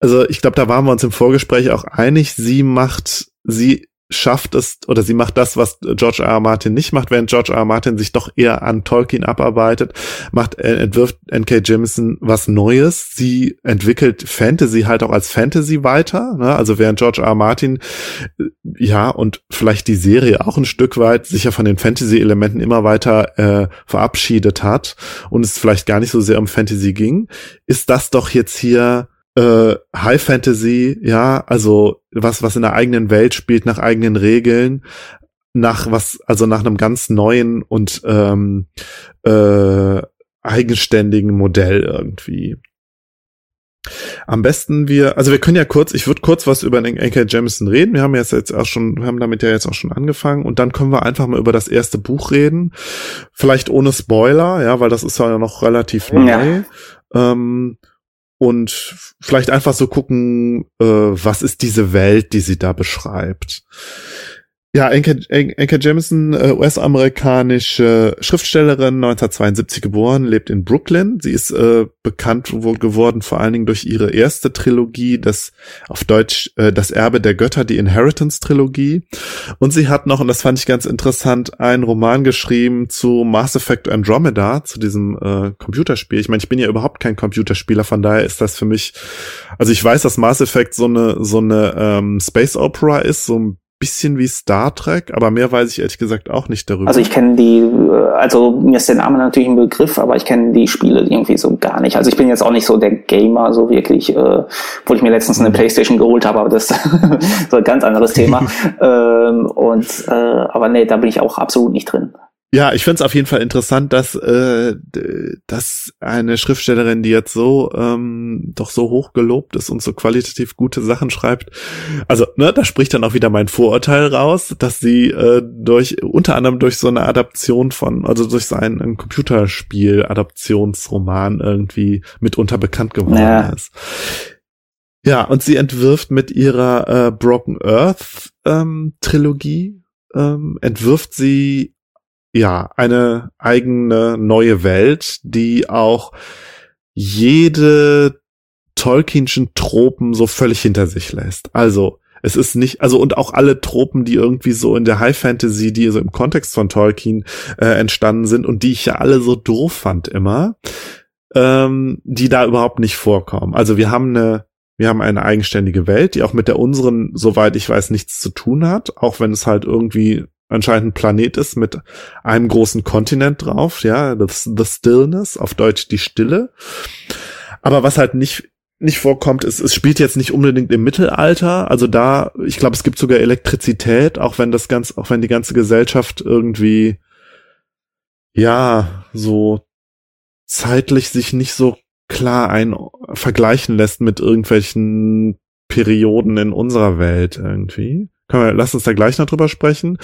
also ich glaube, da waren wir uns im Vorgespräch auch einig. Sie macht, sie schafft es oder sie macht das, was George R. R. Martin nicht macht, während George R. R. Martin sich doch eher an Tolkien abarbeitet, macht äh, entwirft N.K. Jemisin was Neues. Sie entwickelt Fantasy halt auch als Fantasy weiter, ne? also während George R. R. Martin äh, ja und vielleicht die Serie auch ein Stück weit sich ja von den Fantasy-Elementen immer weiter äh, verabschiedet hat und es vielleicht gar nicht so sehr um Fantasy ging, ist das doch jetzt hier äh, High Fantasy, ja, also was, was in der eigenen Welt spielt, nach eigenen Regeln, nach was, also nach einem ganz neuen und ähm, äh, eigenständigen Modell irgendwie. Am besten wir, also wir können ja kurz, ich würde kurz was über den N.K. Jameson reden. Wir haben jetzt jetzt auch schon, wir haben damit ja jetzt auch schon angefangen und dann können wir einfach mal über das erste Buch reden. Vielleicht ohne Spoiler, ja, weil das ist ja noch relativ neu. Ja. Ähm, und vielleicht einfach so gucken, äh, was ist diese Welt, die sie da beschreibt. Ja, Enke, Enke Jameson, äh, US-amerikanische Schriftstellerin, 1972 geboren, lebt in Brooklyn. Sie ist äh, bekannt geworden vor allen Dingen durch ihre erste Trilogie, das auf Deutsch äh, Das Erbe der Götter, die Inheritance-Trilogie. Und sie hat noch, und das fand ich ganz interessant, einen Roman geschrieben zu Mass Effect Andromeda, zu diesem äh, Computerspiel. Ich meine, ich bin ja überhaupt kein Computerspieler, von daher ist das für mich, also ich weiß, dass Mass Effect so eine so eine ähm, Space Opera ist, so ein bisschen wie Star Trek, aber mehr weiß ich ehrlich gesagt auch nicht darüber. Also ich kenne die, äh, also mir ist der Name natürlich ein Begriff, aber ich kenne die Spiele irgendwie so gar nicht. Also ich bin jetzt auch nicht so der Gamer, so wirklich, äh, wo ich mir letztens eine mhm. Playstation geholt habe, aber das ist so ein ganz anderes Thema. ähm, und äh, aber nee, da bin ich auch absolut nicht drin. Ja, ich finde es auf jeden Fall interessant, dass, äh, dass eine Schriftstellerin, die jetzt so ähm, doch so hoch gelobt ist und so qualitativ gute Sachen schreibt, also ne, da spricht dann auch wieder mein Vorurteil raus, dass sie äh, durch unter anderem durch so eine Adaption von, also durch seinen Computerspiel-Adaptionsroman irgendwie mitunter bekannt geworden ja. ist. Ja, und sie entwirft mit ihrer äh, Broken Earth ähm, Trilogie ähm, entwirft sie ja, eine eigene neue Welt, die auch jede Tolkienschen Tropen so völlig hinter sich lässt. Also, es ist nicht, also und auch alle Tropen, die irgendwie so in der High Fantasy, die so im Kontext von Tolkien äh, entstanden sind und die ich ja alle so doof fand immer, ähm, die da überhaupt nicht vorkommen. Also wir haben eine, wir haben eine eigenständige Welt, die auch mit der unseren, soweit ich weiß, nichts zu tun hat, auch wenn es halt irgendwie anscheinend ein Planet ist mit einem großen Kontinent drauf, ja, the, the Stillness, auf Deutsch die Stille. Aber was halt nicht nicht vorkommt, ist, es spielt jetzt nicht unbedingt im Mittelalter. Also da, ich glaube, es gibt sogar Elektrizität, auch wenn das ganz, auch wenn die ganze Gesellschaft irgendwie, ja, so zeitlich sich nicht so klar ein vergleichen lässt mit irgendwelchen Perioden in unserer Welt irgendwie. Können wir, lass uns da gleich noch drüber sprechen.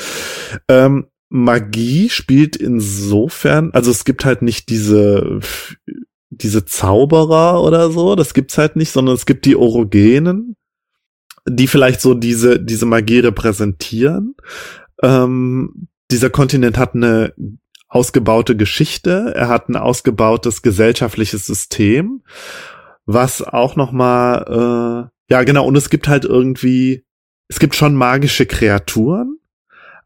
Ähm, Magie spielt insofern, also es gibt halt nicht diese diese Zauberer oder so, das gibt's halt nicht, sondern es gibt die Orogenen, die vielleicht so diese, diese Magie repräsentieren. Ähm, dieser Kontinent hat eine ausgebaute Geschichte, er hat ein ausgebautes gesellschaftliches System, was auch noch mal, äh, ja genau, und es gibt halt irgendwie, es gibt schon magische Kreaturen,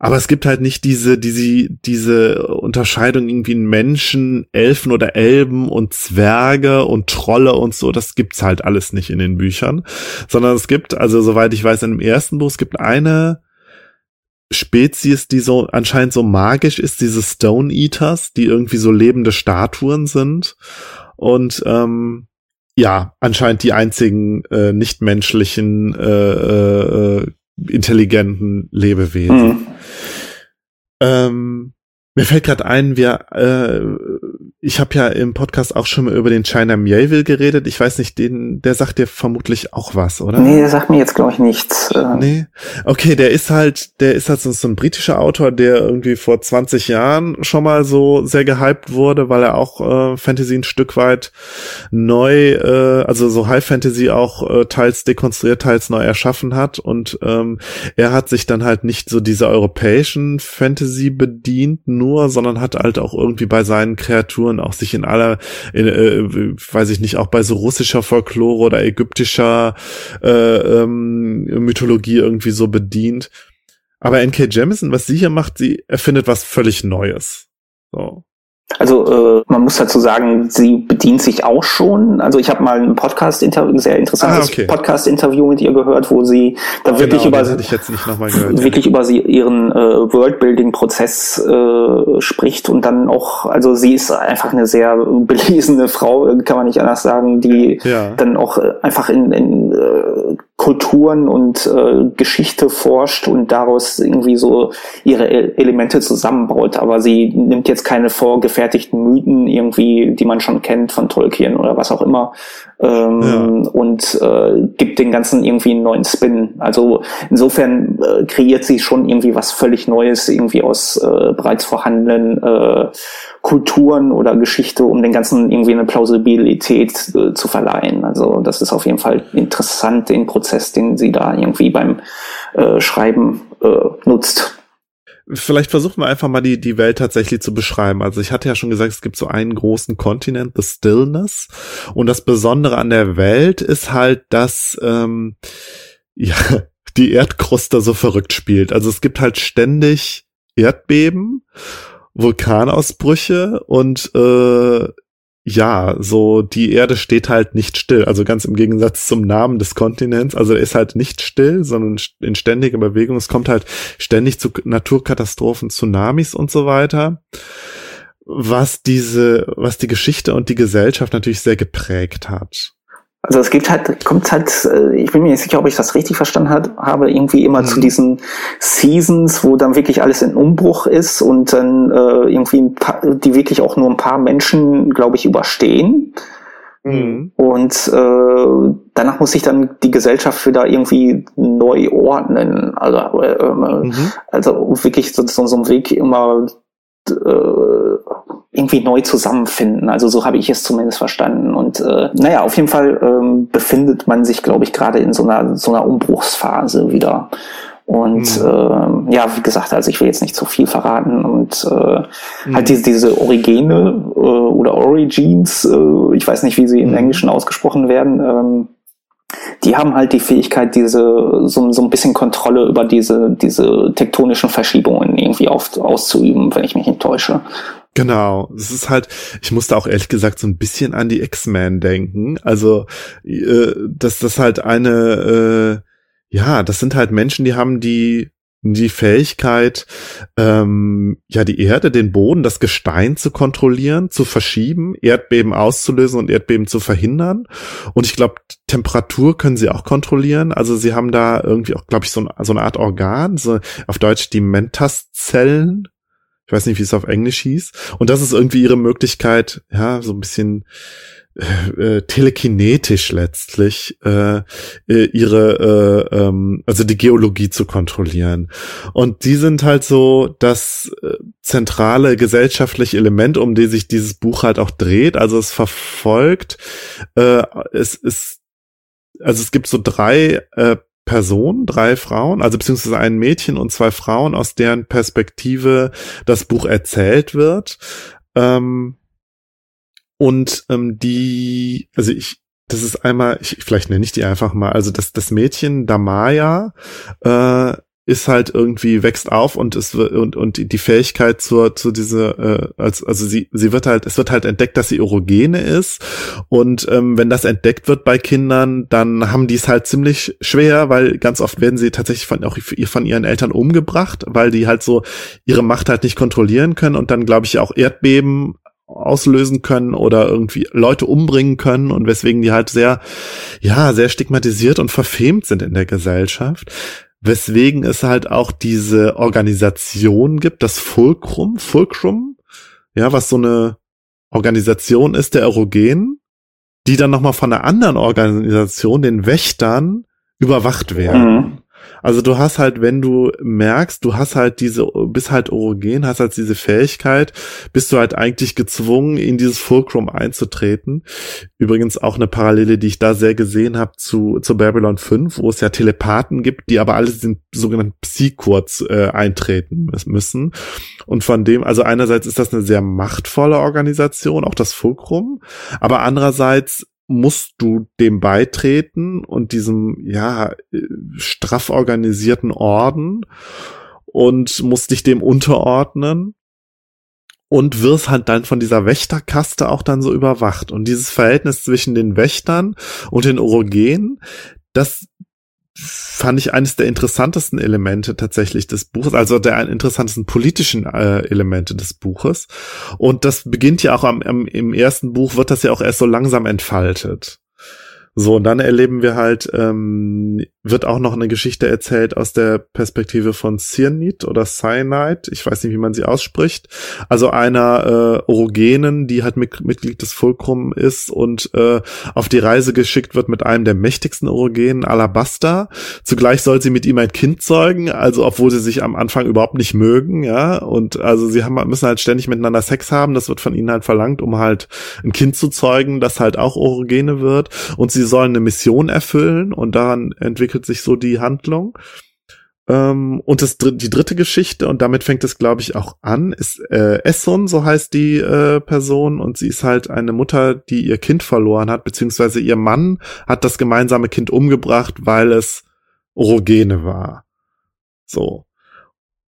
aber es gibt halt nicht diese, diese, diese Unterscheidung irgendwie in Menschen, Elfen oder Elben und Zwerge und Trolle und so. Das gibt's halt alles nicht in den Büchern. Sondern es gibt, also soweit ich weiß, in dem ersten Buch, es gibt eine Spezies, die so anscheinend so magisch ist, diese Stone Eaters, die irgendwie so lebende Statuen sind. Und ähm, ja, anscheinend die einzigen äh, nichtmenschlichen äh, äh, intelligenten Lebewesen. Mhm. Ähm, mir fällt gerade ein, wir, äh, ich habe ja im Podcast auch schon mal über den China Mieville geredet. Ich weiß nicht, den, der sagt dir vermutlich auch was, oder? Nee, der sagt mir jetzt glaube ich nichts. Äh. Nee. Okay, der ist halt, der ist halt so, so ein britischer Autor, der irgendwie vor 20 Jahren schon mal so sehr gehypt wurde, weil er auch äh, Fantasy ein Stück weit neu, äh, also so High Fantasy auch äh, teils dekonstruiert, teils neu erschaffen hat. Und ähm, er hat sich dann halt nicht so dieser europäischen Fantasy bedient, nur nur, sondern hat halt auch irgendwie bei seinen Kreaturen auch sich in aller, in, äh, weiß ich nicht, auch bei so russischer Folklore oder ägyptischer äh, ähm, Mythologie irgendwie so bedient. Aber N.K. Jemison, was sie hier macht, sie erfindet was völlig Neues. So. Also äh, man muss dazu sagen, sie bedient sich auch schon. Also ich habe mal ein Podcast-Interview, ein sehr interessantes ah, okay. Podcast-Interview mit ihr gehört, wo sie da genau, wirklich über gehört, wirklich ja. über sie ihren äh, Worldbuilding-Prozess äh, spricht und dann auch, also sie ist einfach eine sehr belesene Frau, kann man nicht anders sagen, die ja. dann auch äh, einfach in, in äh, Kulturen und äh, Geschichte forscht und daraus irgendwie so ihre Elemente zusammenbaut. Aber sie nimmt jetzt keine vorgefertigten Mythen irgendwie, die man schon kennt von Tolkien oder was auch immer, ähm, ja. und äh, gibt den ganzen irgendwie einen neuen Spin. Also insofern äh, kreiert sie schon irgendwie was völlig Neues, irgendwie aus äh, bereits vorhandenen äh, Kulturen oder Geschichte, um den ganzen irgendwie eine Plausibilität äh, zu verleihen. Also das ist auf jeden Fall interessant, den Prozess, den sie da irgendwie beim äh, Schreiben äh, nutzt. Vielleicht versuchen wir einfach mal die, die Welt tatsächlich zu beschreiben. Also ich hatte ja schon gesagt, es gibt so einen großen Kontinent, The Stillness. Und das Besondere an der Welt ist halt, dass ähm, ja, die Erdkruste so verrückt spielt. Also es gibt halt ständig Erdbeben Vulkanausbrüche und äh, ja, so die Erde steht halt nicht still. Also ganz im Gegensatz zum Namen des Kontinents. Also er ist halt nicht still, sondern in ständiger Bewegung. Es kommt halt ständig zu Naturkatastrophen, Tsunamis und so weiter. Was diese, was die Geschichte und die Gesellschaft natürlich sehr geprägt hat. Also es gibt halt, kommt halt, äh, ich bin mir nicht sicher, ob ich das richtig verstanden habe, irgendwie immer mhm. zu diesen Seasons, wo dann wirklich alles in Umbruch ist und dann äh, irgendwie ein paar, die wirklich auch nur ein paar Menschen, glaube ich, überstehen. Mhm. Und äh, danach muss sich dann die Gesellschaft wieder irgendwie neu ordnen. Also, äh, mhm. also wirklich so, so, so ein Weg immer äh, irgendwie neu zusammenfinden. Also so habe ich es zumindest verstanden. Und äh, naja, auf jeden Fall ähm, befindet man sich, glaube ich, gerade in so einer so einer Umbruchsphase wieder. Und mhm. äh, ja, wie gesagt, also ich will jetzt nicht zu viel verraten und äh, mhm. halt diese, diese Origene äh, oder Origins, äh, ich weiß nicht, wie sie im mhm. Englischen ausgesprochen werden, ähm, die haben halt die Fähigkeit, diese so, so ein bisschen Kontrolle über diese, diese tektonischen Verschiebungen irgendwie auf, auszuüben, wenn ich mich nicht täusche. Genau, es ist halt, ich musste auch ehrlich gesagt so ein bisschen an die X-Men denken. Also, äh, dass das halt eine, äh, ja, das sind halt Menschen, die haben die die Fähigkeit, ähm, ja, die Erde, den Boden, das Gestein zu kontrollieren, zu verschieben, Erdbeben auszulösen und Erdbeben zu verhindern. Und ich glaube, Temperatur können sie auch kontrollieren. Also sie haben da irgendwie auch, glaube ich, so, ein, so eine Art Organ, so auf Deutsch die Mentas-Zellen. Ich weiß nicht, wie es auf Englisch hieß. Und das ist irgendwie ihre Möglichkeit, ja, so ein bisschen äh, telekinetisch letztlich äh, äh, ihre äh, ähm, also die Geologie zu kontrollieren und die sind halt so das äh, zentrale gesellschaftliche Element um die sich dieses Buch halt auch dreht also es verfolgt äh, es ist also es gibt so drei äh, Personen, drei Frauen, also beziehungsweise ein Mädchen und zwei Frauen, aus deren Perspektive das Buch erzählt wird. Ähm, und ähm, die, also ich, das ist einmal, ich, vielleicht nenne ich die einfach mal, also das, das Mädchen Damaya äh, ist halt irgendwie wächst auf und es und und die Fähigkeit zur zu diese äh, als also sie sie wird halt es wird halt entdeckt, dass sie Orogene ist. Und ähm, wenn das entdeckt wird bei Kindern, dann haben die es halt ziemlich schwer, weil ganz oft werden sie tatsächlich von auch von ihren Eltern umgebracht, weil die halt so ihre Macht halt nicht kontrollieren können und dann glaube ich auch Erdbeben auslösen können oder irgendwie Leute umbringen können und weswegen die halt sehr, ja, sehr stigmatisiert und verfemt sind in der Gesellschaft. Weswegen es halt auch diese Organisation gibt, das Fulcrum, Fulcrum, ja, was so eine Organisation ist der Erogenen, die dann nochmal von einer anderen Organisation, den Wächtern, überwacht werden. Mhm. Also du hast halt, wenn du merkst, du hast halt diese, bist halt orogen, hast halt diese Fähigkeit, bist du halt eigentlich gezwungen, in dieses Fulcrum einzutreten. Übrigens auch eine Parallele, die ich da sehr gesehen habe zu, zu Babylon 5, wo es ja Telepathen gibt, die aber alle den sogenannten Psy-Kurz äh, eintreten müssen. Und von dem, also einerseits ist das eine sehr machtvolle Organisation, auch das Fulcrum, aber andererseits musst du dem beitreten und diesem, ja, straff organisierten Orden und musst dich dem unterordnen und wirst halt dann von dieser Wächterkaste auch dann so überwacht. Und dieses Verhältnis zwischen den Wächtern und den Orogenen, das fand ich eines der interessantesten Elemente tatsächlich des Buches, also der interessantesten politischen äh, Elemente des Buches. Und das beginnt ja auch am, am, im ersten Buch, wird das ja auch erst so langsam entfaltet. So, und dann erleben wir halt, ähm, wird auch noch eine Geschichte erzählt aus der Perspektive von Cyanid oder Cyanide, ich weiß nicht, wie man sie ausspricht. Also einer äh, Orogenen, die halt mit, Mitglied des Fulcrum ist und äh, auf die Reise geschickt wird mit einem der mächtigsten Orogenen, Alabasta. Zugleich soll sie mit ihm ein Kind zeugen, also obwohl sie sich am Anfang überhaupt nicht mögen, ja. Und also sie haben, müssen halt ständig miteinander Sex haben, das wird von ihnen halt verlangt, um halt ein Kind zu zeugen, das halt auch Orogene wird. Und sie sollen eine Mission erfüllen und daran entwickelt sich so die Handlung. Ähm, und das, die dritte Geschichte, und damit fängt es, glaube ich, auch an, ist äh, Esson, so heißt die äh, Person, und sie ist halt eine Mutter, die ihr Kind verloren hat, beziehungsweise ihr Mann hat das gemeinsame Kind umgebracht, weil es Orogene war. So.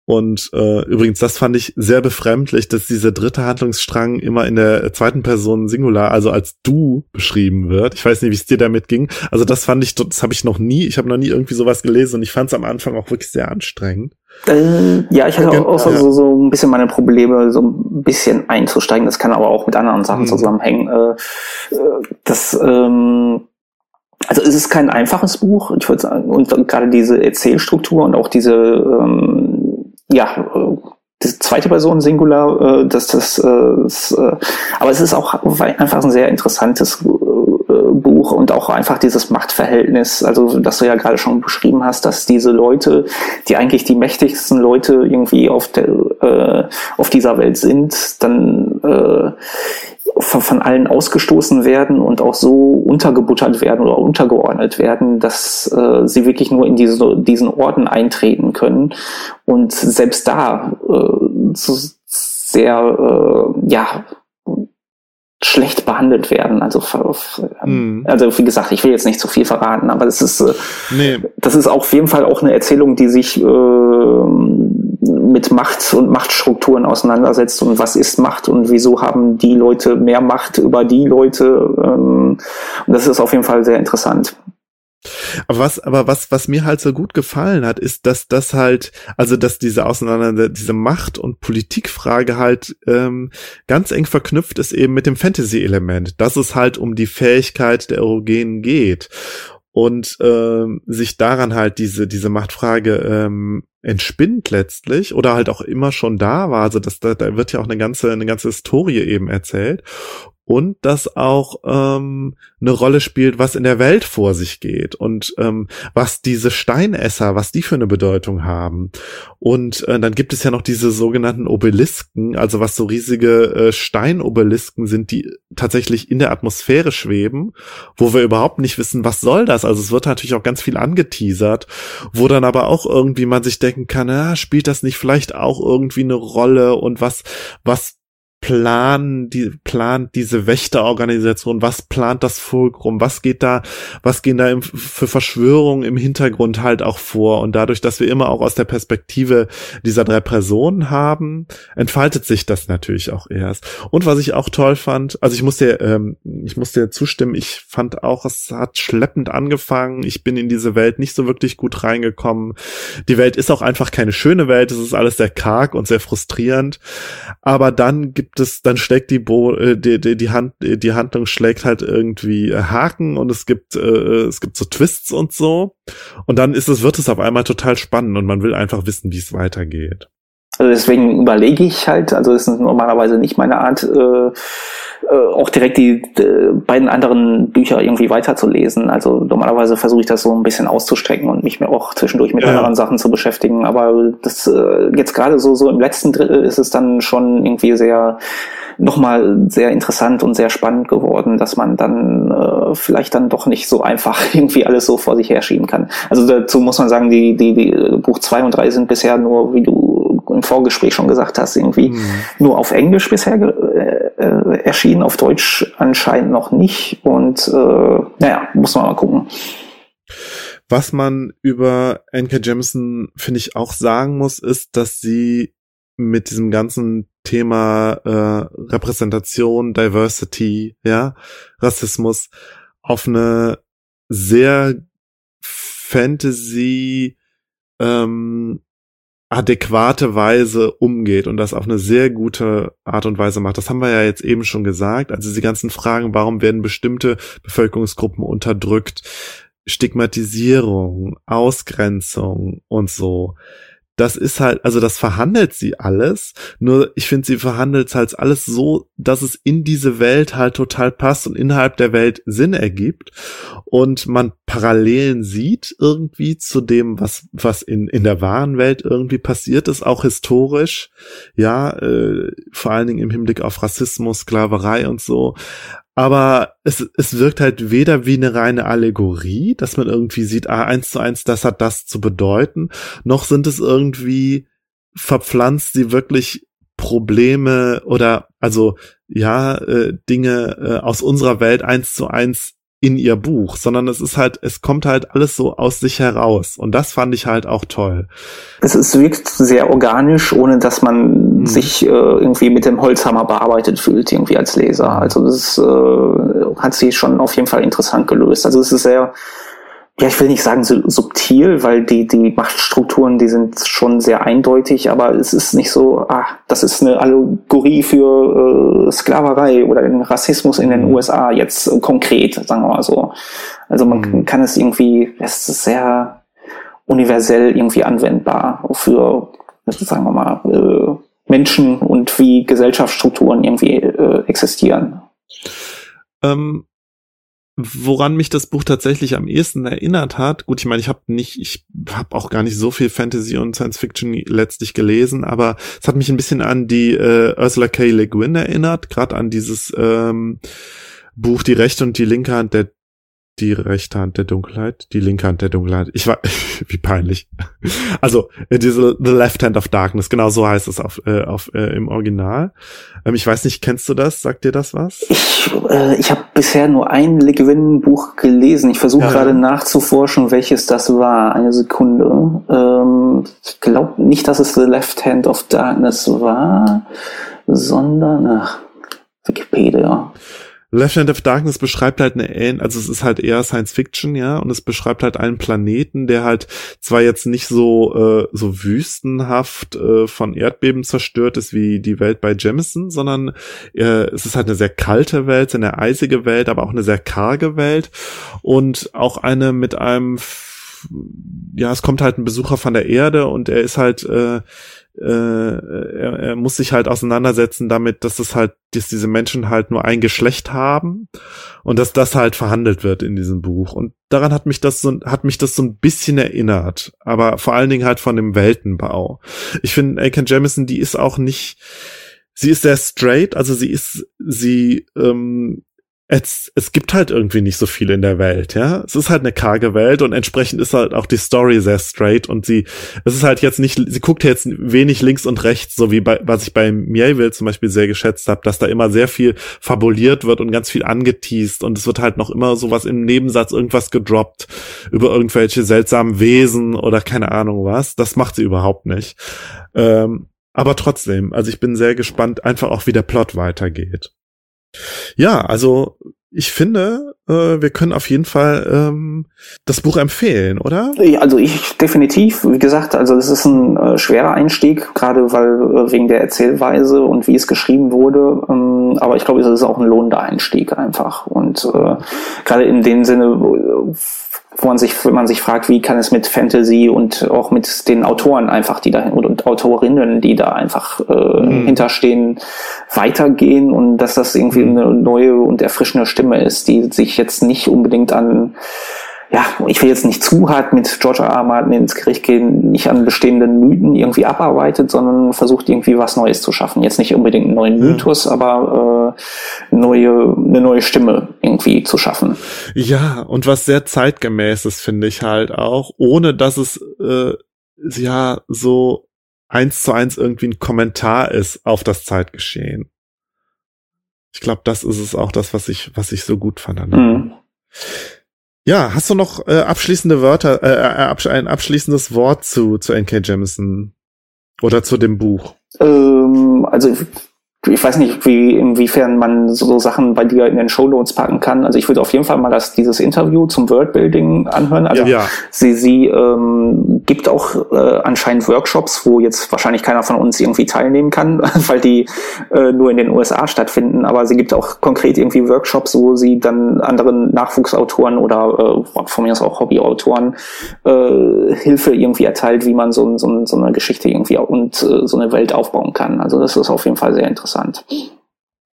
Und äh, übrigens, das fand ich sehr befremdlich, dass dieser dritte Handlungsstrang immer in der zweiten Person Singular, also als du beschrieben wird. Ich weiß nicht, wie es dir damit ging. Also das fand ich, das habe ich noch nie, ich habe noch nie irgendwie sowas gelesen und ich fand es am Anfang auch wirklich sehr anstrengend. Äh, ja, ich hatte auch, auch so, so, ein bisschen meine Probleme, so ein bisschen einzusteigen. Das kann aber auch mit anderen Sachen mhm. zusammenhängen. Äh, äh das ähm, also es ist kein einfaches Buch, ich würde sagen, und gerade diese Erzählstruktur und auch diese ähm, ja, äh, die zweite Person Singular, äh, dass das, äh, das äh, aber es ist auch einfach ein sehr interessantes äh, Buch und auch einfach dieses Machtverhältnis, also das du ja gerade schon beschrieben hast, dass diese Leute, die eigentlich die mächtigsten Leute irgendwie auf der äh, auf dieser Welt sind, dann äh, von allen ausgestoßen werden und auch so untergebuttert werden oder untergeordnet werden, dass äh, sie wirklich nur in diese, diesen Orden eintreten können und selbst da äh, so sehr äh, ja schlecht behandelt werden. Also, mhm. also wie gesagt, ich will jetzt nicht zu viel verraten, aber das ist, äh, nee. das ist auf jeden Fall auch eine Erzählung, die sich äh, mit Macht und Machtstrukturen auseinandersetzt und was ist Macht und wieso haben die Leute mehr Macht über die Leute. Ähm, und das ist auf jeden Fall sehr interessant. Aber was, aber was, was mir halt so gut gefallen hat, ist, dass das halt, also dass diese Auseinander, diese Macht- und Politikfrage halt ähm, ganz eng verknüpft ist eben mit dem Fantasy-Element, dass es halt um die Fähigkeit der Erogenen geht und ähm, sich daran halt diese diese Machtfrage ähm, entspinnt letztlich oder halt auch immer schon da war. Also das, da, da wird ja auch eine ganze eine ganze Historie eben erzählt und das auch ähm, eine Rolle spielt, was in der Welt vor sich geht und ähm, was diese Steinesser, was die für eine Bedeutung haben. Und äh, dann gibt es ja noch diese sogenannten Obelisken, also was so riesige äh, Steinobelisken sind, die tatsächlich in der Atmosphäre schweben, wo wir überhaupt nicht wissen, was soll das. Also es wird natürlich auch ganz viel angeteasert, wo dann aber auch irgendwie man sich denken kann, ja, spielt das nicht vielleicht auch irgendwie eine Rolle und was, was planen die plant diese Wächterorganisation? Was plant das Fulcrum was geht da was gehen da im, für Verschwörungen im Hintergrund halt auch vor? Und dadurch dass wir immer auch aus der Perspektive dieser drei Personen haben entfaltet sich das natürlich auch erst. Und was ich auch toll fand also ich muss dir ähm, ich muss dir zustimmen ich fand auch es hat schleppend angefangen. Ich bin in diese Welt nicht so wirklich gut reingekommen. Die Welt ist auch einfach keine schöne Welt. Es ist alles sehr karg und sehr frustrierend. Aber dann gibt gibt es, dann schlägt die, Bo äh, die, die, die, Hand, die Handlung schlägt halt irgendwie äh, Haken und es gibt, äh, es gibt so Twists und so. Und dann ist es, wird es auf einmal total spannend und man will einfach wissen, wie es weitergeht. Also deswegen überlege ich halt, also es ist normalerweise nicht meine Art, äh, äh, auch direkt die äh, beiden anderen Bücher irgendwie weiterzulesen. Also normalerweise versuche ich das so ein bisschen auszustrecken und mich mir auch zwischendurch mit ja. anderen Sachen zu beschäftigen. Aber das äh, jetzt gerade so so im letzten Drittel ist es dann schon irgendwie sehr nochmal sehr interessant und sehr spannend geworden, dass man dann äh, vielleicht dann doch nicht so einfach irgendwie alles so vor sich herschieben kann. Also dazu muss man sagen, die, die, die Buch zwei und drei sind bisher nur, wie du im Vorgespräch schon gesagt hast, irgendwie mhm. nur auf Englisch bisher äh, äh, erschienen, auf Deutsch anscheinend noch nicht. Und äh, naja, muss man mal gucken. Was man über N.K. Jemisin, finde ich, auch sagen muss, ist, dass sie mit diesem ganzen Thema äh, Repräsentation, Diversity, ja, Rassismus auf eine sehr Fantasy ähm, adäquate Weise umgeht und das auf eine sehr gute Art und Weise macht. Das haben wir ja jetzt eben schon gesagt. Also die ganzen Fragen, warum werden bestimmte Bevölkerungsgruppen unterdrückt, Stigmatisierung, Ausgrenzung und so das ist halt, also das verhandelt sie alles, nur ich finde, sie verhandelt halt alles so, dass es in diese Welt halt total passt und innerhalb der Welt Sinn ergibt und man Parallelen sieht irgendwie zu dem, was, was in, in der wahren Welt irgendwie passiert ist, auch historisch, ja, äh, vor allen Dingen im Hinblick auf Rassismus, Sklaverei und so, aber es, es wirkt halt weder wie eine reine Allegorie, dass man irgendwie sieht, ah, eins zu eins, das hat das zu bedeuten, noch sind es irgendwie verpflanzt sie wirklich Probleme oder also ja äh, Dinge äh, aus unserer Welt eins zu eins in ihr Buch, sondern es ist halt, es kommt halt alles so aus sich heraus. Und das fand ich halt auch toll. Es ist, wirkt sehr organisch, ohne dass man mhm. sich äh, irgendwie mit dem Holzhammer bearbeitet fühlt, irgendwie als Leser. Also das äh, hat sich schon auf jeden Fall interessant gelöst. Also es ist sehr ja, ich will nicht sagen so subtil, weil die, die Machtstrukturen, die sind schon sehr eindeutig, aber es ist nicht so, ah, das ist eine Allegorie für äh, Sklaverei oder den Rassismus in den mhm. USA jetzt äh, konkret, sagen wir mal so. Also man mhm. kann es irgendwie, es ist sehr universell irgendwie anwendbar für, sagen wir mal, äh, Menschen und wie Gesellschaftsstrukturen irgendwie äh, existieren. Ähm woran mich das Buch tatsächlich am ehesten erinnert hat, gut, ich meine, ich habe nicht, ich habe auch gar nicht so viel Fantasy und Science Fiction letztlich gelesen, aber es hat mich ein bisschen an die äh, Ursula K. Le Guin erinnert, gerade an dieses ähm, Buch Die rechte und die linke Hand der die rechte Hand der Dunkelheit, die linke Hand der Dunkelheit. Ich war, wie peinlich. Also äh, diese The Left Hand of Darkness, genau so heißt es auf, äh, auf äh, im Original. Ähm, ich weiß nicht, kennst du das? Sagt dir das was? Ich, äh, ich habe bisher nur ein Le Guin-Buch gelesen. Ich versuche ja. gerade nachzuforschen, welches das war. Eine Sekunde. Ähm, ich glaube nicht, dass es The Left Hand of Darkness war, sondern ach, Wikipedia. Left Hand of Darkness beschreibt halt eine, also es ist halt eher Science Fiction, ja, und es beschreibt halt einen Planeten, der halt zwar jetzt nicht so äh, so wüstenhaft äh, von Erdbeben zerstört ist wie die Welt bei Jemison, sondern äh, es ist halt eine sehr kalte Welt, eine eisige Welt, aber auch eine sehr karge Welt und auch eine mit einem ja, es kommt halt ein Besucher von der Erde und er ist halt äh, äh, er, er muss sich halt auseinandersetzen damit, dass es halt, dass diese Menschen halt nur ein Geschlecht haben und dass das halt verhandelt wird in diesem Buch. Und daran hat mich das so, hat mich das so ein bisschen erinnert, aber vor allen Dingen halt von dem Weltenbau. Ich finde, Aiken Jamison, die ist auch nicht, sie ist sehr straight, also sie ist, sie ähm, es, es gibt halt irgendwie nicht so viel in der Welt, ja. Es ist halt eine karge Welt und entsprechend ist halt auch die Story sehr straight und sie, es ist halt jetzt nicht, sie guckt jetzt wenig links und rechts, so wie bei, was ich bei Mieville zum Beispiel sehr geschätzt habe, dass da immer sehr viel fabuliert wird und ganz viel angeteased und es wird halt noch immer sowas im Nebensatz irgendwas gedroppt über irgendwelche seltsamen Wesen oder keine Ahnung was. Das macht sie überhaupt nicht. Ähm, aber trotzdem, also ich bin sehr gespannt, einfach auch wie der Plot weitergeht. Ja, also ich finde, äh, wir können auf jeden Fall ähm, das Buch empfehlen, oder? Also ich definitiv, wie gesagt, also es ist ein äh, schwerer Einstieg, gerade weil äh, wegen der Erzählweise und wie es geschrieben wurde. Ähm, aber ich glaube, es ist auch ein lohnender Einstieg einfach. Und äh, gerade in dem Sinne, wo man sich, wenn man sich fragt, wie kann es mit Fantasy und auch mit den Autoren einfach, die da und, und Autorinnen, die da einfach äh, mhm. hinterstehen, weitergehen und dass das irgendwie mhm. eine neue und erfrischende Stimme ist, die sich jetzt nicht unbedingt an ja, ich will jetzt nicht zu hart mit George R. R. Martin ins Gericht gehen, nicht an bestehenden Mythen irgendwie abarbeitet, sondern versucht irgendwie was Neues zu schaffen. Jetzt nicht unbedingt einen neuen Mythos, ja. aber äh, neue, eine neue Stimme irgendwie zu schaffen. Ja, und was sehr zeitgemäßes finde ich halt auch, ohne dass es äh, ja so eins zu eins irgendwie ein Kommentar ist auf das Zeitgeschehen. Ich glaube, das ist es auch das, was ich, was ich so gut fand. Mhm. Ja, hast du noch äh, abschließende Wörter, äh, äh ein abschließendes Wort zu, zu N.K. Jemisin oder zu dem Buch? Ähm, also ich weiß nicht, wie, inwiefern man so Sachen bei dir in den Show Notes packen kann. Also ich würde auf jeden Fall mal das, dieses Interview zum Worldbuilding anhören. Also ja. sie, sie ähm, gibt auch äh, anscheinend Workshops, wo jetzt wahrscheinlich keiner von uns irgendwie teilnehmen kann, weil die äh, nur in den USA stattfinden. Aber sie gibt auch konkret irgendwie Workshops, wo sie dann anderen Nachwuchsautoren oder äh, von mir aus auch Hobbyautoren äh, Hilfe irgendwie erteilt, wie man so, so, so eine Geschichte irgendwie und äh, so eine Welt aufbauen kann. Also das ist auf jeden Fall sehr interessant interessant.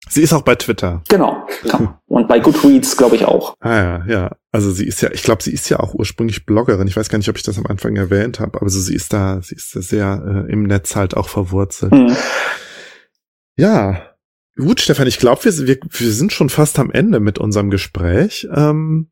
Sie ist auch bei Twitter. Genau. Und bei Goodreads, glaube ich, auch. Ah ja, ja. Also sie ist ja, ich glaube, sie ist ja auch ursprünglich Bloggerin. Ich weiß gar nicht, ob ich das am Anfang erwähnt habe, aber so, sie ist da, sie ist da sehr äh, im Netz halt auch verwurzelt. Mhm. Ja. Gut, Stefan, ich glaube, wir, wir, wir sind schon fast am Ende mit unserem Gespräch. Ähm,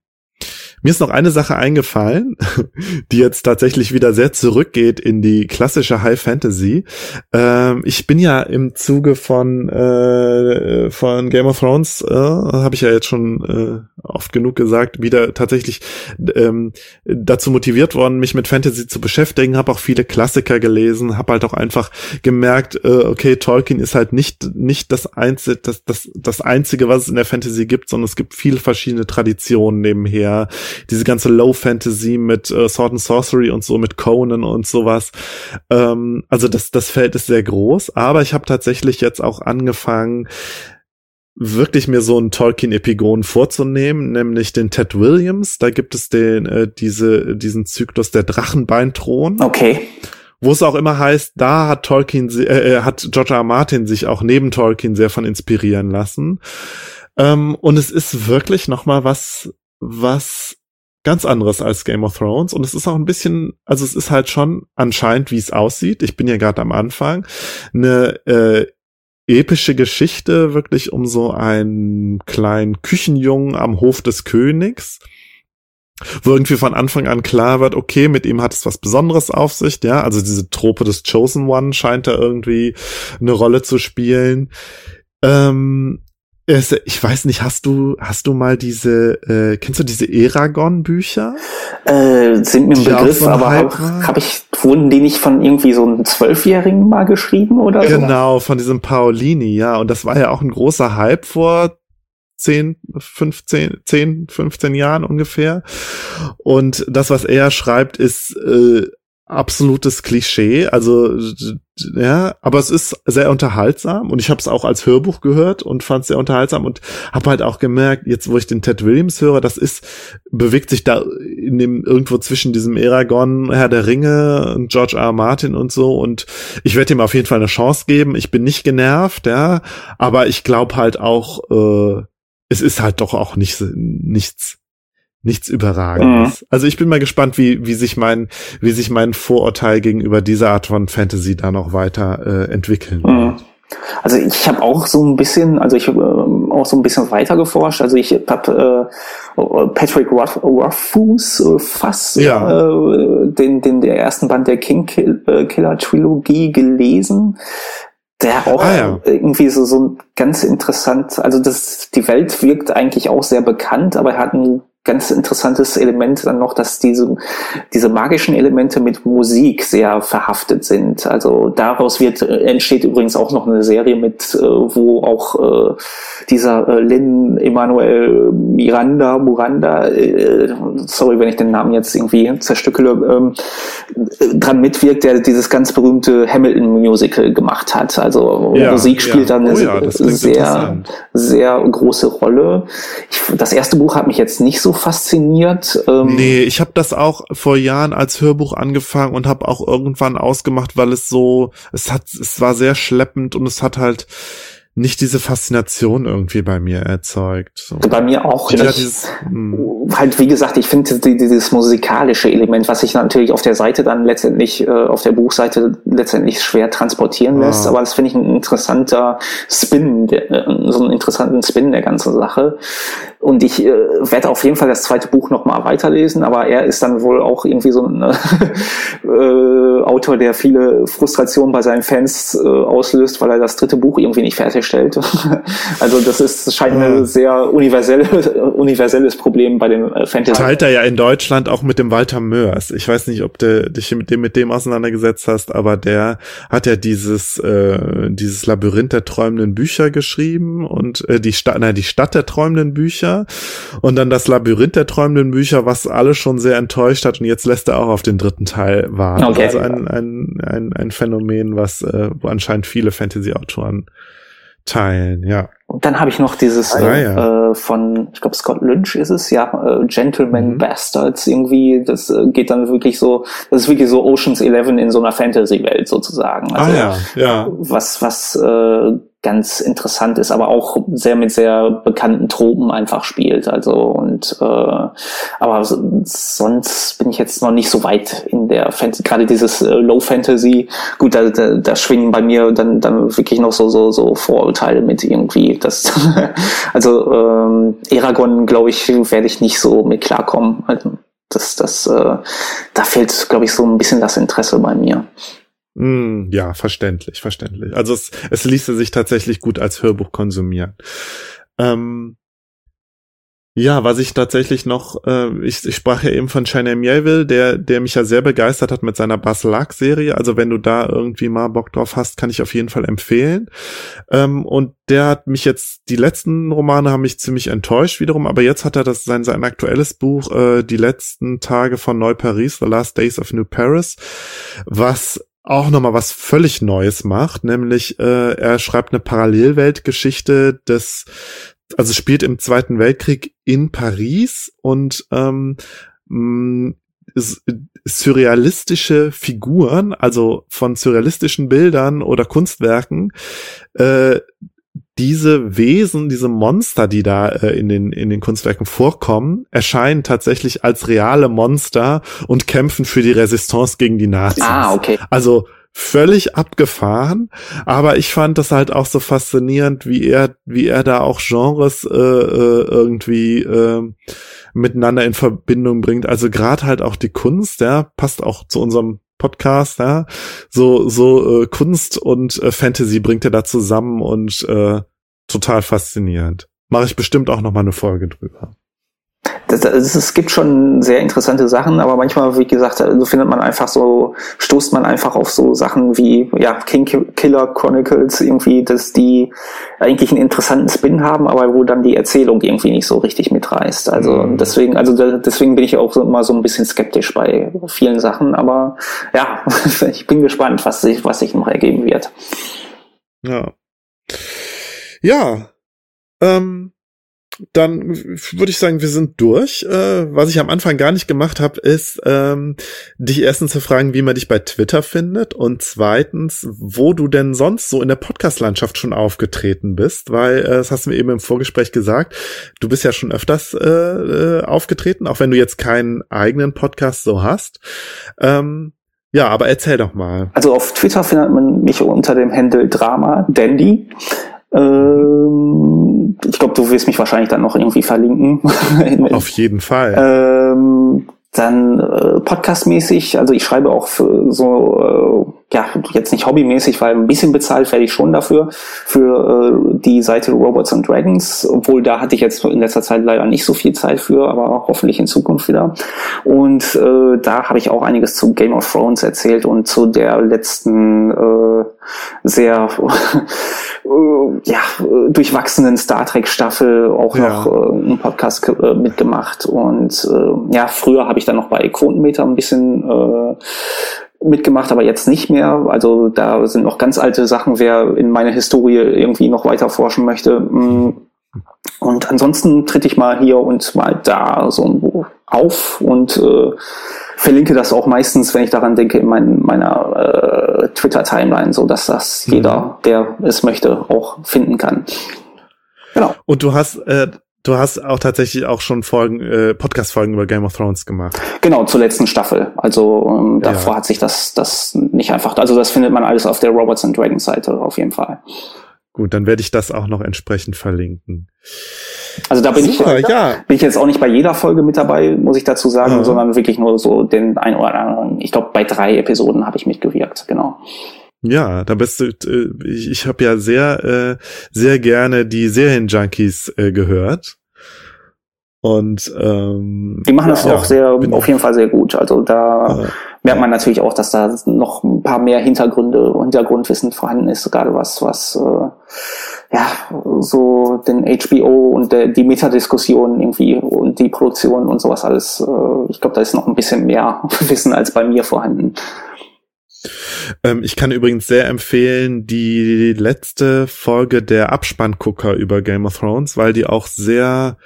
mir ist noch eine Sache eingefallen, die jetzt tatsächlich wieder sehr zurückgeht in die klassische High Fantasy. Ähm, ich bin ja im Zuge von äh, von Game of Thrones, äh, habe ich ja jetzt schon äh, oft genug gesagt, wieder tatsächlich ähm, dazu motiviert worden, mich mit Fantasy zu beschäftigen. Habe auch viele Klassiker gelesen, habe halt auch einfach gemerkt, äh, okay, Tolkien ist halt nicht nicht das einzige, das, das das einzige, was es in der Fantasy gibt, sondern es gibt viele verschiedene Traditionen nebenher diese ganze Low Fantasy mit äh, Sword and Sorcery und so, mit Conan und sowas. Ähm, also das, das Feld ist sehr groß, aber ich habe tatsächlich jetzt auch angefangen, wirklich mir so einen Tolkien-Epigon vorzunehmen, nämlich den Ted Williams. Da gibt es den, äh, diese, diesen Zyklus der Drachenbeinthron. Okay. Wo es auch immer heißt, da hat Tolkien, äh, äh, hat George R. R. Martin sich auch neben Tolkien sehr von inspirieren lassen. Ähm, und es ist wirklich noch mal was was ganz anderes als Game of Thrones und es ist auch ein bisschen, also es ist halt schon anscheinend, wie es aussieht. Ich bin ja gerade am Anfang eine äh, epische Geschichte wirklich um so einen kleinen Küchenjungen am Hof des Königs wo irgendwie von Anfang an klar wird, okay, mit ihm hat es was Besonderes auf sich, ja, also diese Trope des Chosen One scheint da irgendwie eine Rolle zu spielen. Ähm, ich weiß nicht, hast du, hast du mal diese, äh, kennst du diese Eragon-Bücher? Äh, sind mir ein Begriff, aber habe hab ich, wurden die nicht von irgendwie so einem Zwölfjährigen mal geschrieben oder so? Genau, von diesem Paolini, ja. Und das war ja auch ein großer Hype vor 10, 15, 10, 15 Jahren ungefähr. Und das, was er schreibt, ist äh, absolutes Klischee. Also ja, aber es ist sehr unterhaltsam und ich habe es auch als Hörbuch gehört und fand es sehr unterhaltsam und habe halt auch gemerkt, jetzt wo ich den Ted Williams höre, das ist bewegt sich da in dem irgendwo zwischen diesem Eragon, Herr der Ringe und George R. R. Martin und so und ich werde ihm auf jeden Fall eine Chance geben. Ich bin nicht genervt, ja, aber ich glaube halt auch äh, es ist halt doch auch nicht nichts nichts überragendes. Mhm. Also ich bin mal gespannt, wie wie sich mein wie sich mein Vorurteil gegenüber dieser Art von Fantasy da noch weiter äh, entwickeln mhm. Also ich habe auch so ein bisschen, also ich habe äh, auch so ein bisschen weiter geforscht. Also ich habe äh, Patrick Rothfuss äh, Fass, ja. äh, den, den der ersten Band der King Killer Trilogie gelesen der auch ah, ja. irgendwie so, so ganz interessant, also das, die Welt wirkt eigentlich auch sehr bekannt, aber er hat ein ganz interessantes Element dann noch, dass diese, diese magischen Elemente mit Musik sehr verhaftet sind. Also daraus wird, entsteht übrigens auch noch eine Serie mit, äh, wo auch äh, dieser äh, Lin Emanuel Miranda, Muranda, äh, sorry, wenn ich den Namen jetzt irgendwie zerstückele, ähm, dran mitwirkt, der dieses ganz berühmte Hamilton-Musical gemacht hat. Also ja, Musik spielt ja. da eine oh ja, sehr, sehr große Rolle. Ich, das erste Buch hat mich jetzt nicht so fasziniert. Ähm nee, ich habe das auch vor Jahren als Hörbuch angefangen und habe auch irgendwann ausgemacht, weil es so, es hat, es war sehr schleppend und es hat halt nicht diese Faszination irgendwie bei mir erzeugt. So. Bei mir auch nicht. Dieses, hm. halt, wie gesagt, ich finde dieses musikalische Element, was sich natürlich auf der Seite dann letztendlich, äh, auf der Buchseite letztendlich schwer transportieren lässt, ah. aber das finde ich ein interessanter Spin, der, äh, so einen interessanten Spin der ganzen Sache. Und ich äh, werde auf jeden Fall das zweite Buch nochmal weiterlesen, aber er ist dann wohl auch irgendwie so ein äh, Autor, der viele Frustrationen bei seinen Fans äh, auslöst, weil er das dritte Buch irgendwie nicht fertig stellt. also das ist scheint ein sehr universelle, universelles Problem bei den äh, Fantasy. Teilt er ja in Deutschland auch mit dem Walter Mörs. Ich weiß nicht, ob du dich mit dem mit dem auseinandergesetzt hast, aber der hat ja dieses äh, dieses Labyrinth der träumenden Bücher geschrieben und äh, die Stadt, na, die Stadt der träumenden Bücher und dann das Labyrinth der träumenden Bücher, was alle schon sehr enttäuscht hat und jetzt lässt er auch auf den dritten Teil warten. Okay. Also ein, ein, ein, ein Phänomen, was äh, wo anscheinend viele Fantasy-Autoren teilen, ja. Und dann habe ich noch dieses ah, ja. äh, von, ich glaube Scott Lynch ist es, ja, äh, Gentleman mhm. Bastards irgendwie. Das äh, geht dann wirklich so, das ist wirklich so Ocean's Eleven in so einer Fantasy-Welt sozusagen. Also, ah ja, ja. Was, was äh, ganz interessant ist, aber auch sehr mit sehr bekannten Tropen einfach spielt. Also und äh, aber sonst bin ich jetzt noch nicht so weit in der Fantasy, gerade dieses äh, Low Fantasy. Gut, da, da, da schwingen bei mir dann dann wirklich noch so so so Vorurteile mit irgendwie. Das also ähm, Eragon, glaube ich, werde ich nicht so mit klarkommen. Also das das äh, da fehlt, glaube ich, so ein bisschen das Interesse bei mir. Mm, ja, verständlich, verständlich. Also es, es ließe sich tatsächlich gut als Hörbuch konsumieren. Ähm, ja, was ich tatsächlich noch, äh, ich, ich sprach ja eben von China Mielville, der, der mich ja sehr begeistert hat mit seiner Baslak-Serie. Also wenn du da irgendwie mal Bock drauf hast, kann ich auf jeden Fall empfehlen. Ähm, und der hat mich jetzt, die letzten Romane haben mich ziemlich enttäuscht wiederum, aber jetzt hat er das sein, sein aktuelles Buch, äh, Die letzten Tage von Neu Paris, The Last Days of New Paris, was auch nochmal was völlig Neues macht, nämlich äh, er schreibt eine Parallelweltgeschichte des, also spielt im Zweiten Weltkrieg in Paris und ähm, mh, surrealistische Figuren, also von surrealistischen Bildern oder Kunstwerken, äh, diese Wesen, diese Monster, die da äh, in den in den Kunstwerken vorkommen, erscheinen tatsächlich als reale Monster und kämpfen für die Resistance gegen die Nazis. Ah, okay. Also völlig abgefahren, aber ich fand das halt auch so faszinierend, wie er, wie er da auch Genres äh, äh, irgendwie äh, miteinander in Verbindung bringt. Also gerade halt auch die Kunst, ja, passt auch zu unserem Podcast, ja, so so äh, Kunst und äh, Fantasy bringt er da zusammen und äh, total faszinierend. Mache ich bestimmt auch noch mal eine Folge drüber es gibt schon sehr interessante Sachen, aber manchmal, wie gesagt, so also findet man einfach so, stoßt man einfach auf so Sachen wie, ja, King Killer Chronicles irgendwie, dass die eigentlich einen interessanten Spin haben, aber wo dann die Erzählung irgendwie nicht so richtig mitreißt. Also mhm. deswegen, also deswegen bin ich auch so immer so ein bisschen skeptisch bei vielen Sachen, aber ja, ich bin gespannt, was sich, was sich noch ergeben wird. Ja. Ja. Ähm, dann würde ich sagen, wir sind durch. Äh, was ich am Anfang gar nicht gemacht habe, ist, ähm, dich erstens zu fragen, wie man dich bei Twitter findet und zweitens, wo du denn sonst so in der Podcast-Landschaft schon aufgetreten bist, weil äh, das hast du mir eben im Vorgespräch gesagt, du bist ja schon öfters äh, äh, aufgetreten, auch wenn du jetzt keinen eigenen Podcast so hast. Ähm, ja, aber erzähl doch mal. Also auf Twitter findet man mich unter dem Handle Drama Dandy. Ähm, ich glaube, du wirst mich wahrscheinlich dann noch irgendwie verlinken. Auf jeden Fall. Ähm, dann äh, podcastmäßig, also ich schreibe auch für so, äh, ja, jetzt nicht hobbymäßig, weil ein bisschen bezahlt werde ich schon dafür, für äh, die Seite Robots and Dragons, obwohl da hatte ich jetzt in letzter Zeit leider nicht so viel Zeit für, aber hoffentlich in Zukunft wieder. Und äh, da habe ich auch einiges zu Game of Thrones erzählt und zu der letzten äh, sehr äh, ja, durchwachsenen Star Trek Staffel auch ja. noch äh, einen Podcast äh, mitgemacht und äh, ja, früher habe ich dann noch bei Quotenmeter ein bisschen äh, mitgemacht, aber jetzt nicht mehr. Also da sind noch ganz alte Sachen, wer in meine Historie irgendwie noch weiter forschen möchte. Mm. Und ansonsten tritt ich mal hier und mal da so auf und äh, verlinke das auch meistens, wenn ich daran denke, in mein, meiner äh, Twitter-Timeline, so dass das mhm. jeder, der es möchte, auch finden kann. Genau. Und du hast äh, Du hast auch tatsächlich auch schon Folgen, äh, Podcast-Folgen über Game of Thrones gemacht. Genau, zur letzten Staffel. Also ähm, davor ja. hat sich das, das nicht einfach. Also das findet man alles auf der Robots and Dragons Seite auf jeden Fall. Gut, dann werde ich das auch noch entsprechend verlinken. Also da bin Super, ich ja. bin ich jetzt auch nicht bei jeder Folge mit dabei, muss ich dazu sagen, ja. sondern wirklich nur so den ein oder anderen. Ich glaube, bei drei Episoden habe ich mitgewirkt, genau. Ja, da bist du, äh, ich, ich habe ja sehr, äh, sehr gerne die Serienjunkies äh, gehört. Und ähm, die machen das ja, auch sehr, auf jeden Fall sehr gut. Also da äh, merkt man natürlich auch, dass da noch ein paar mehr Hintergründe, Hintergrundwissen vorhanden ist, gerade was, was äh, ja so den HBO und der, die Metadiskussion irgendwie und die Produktion und sowas alles. Äh, ich glaube, da ist noch ein bisschen mehr Wissen als bei mir vorhanden. Ähm, ich kann übrigens sehr empfehlen die letzte Folge der Abspanngucker über Game of Thrones, weil die auch sehr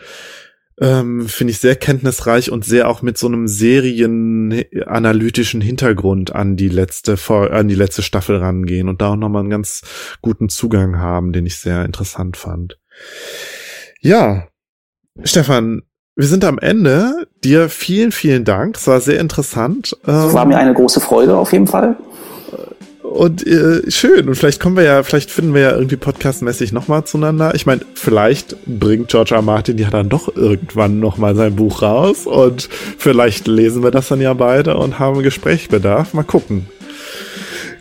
ähm, finde ich sehr kenntnisreich und sehr auch mit so einem serienanalytischen Hintergrund an die letzte an die letzte Staffel rangehen und da auch nochmal einen ganz guten Zugang haben, den ich sehr interessant fand. Ja, Stefan, wir sind am Ende. Dir vielen, vielen Dank. Es war sehr interessant. Es war mir eine große Freude auf jeden Fall. Und äh, schön. Und vielleicht kommen wir ja, vielleicht finden wir ja irgendwie podcastmäßig nochmal zueinander. Ich meine, vielleicht bringt George R. Martin ja dann doch irgendwann nochmal sein Buch raus. Und vielleicht lesen wir das dann ja beide und haben Gesprächsbedarf. Mal gucken.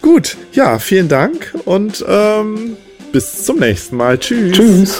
Gut, ja, vielen Dank und ähm, bis zum nächsten Mal. Tschüss. Tschüss.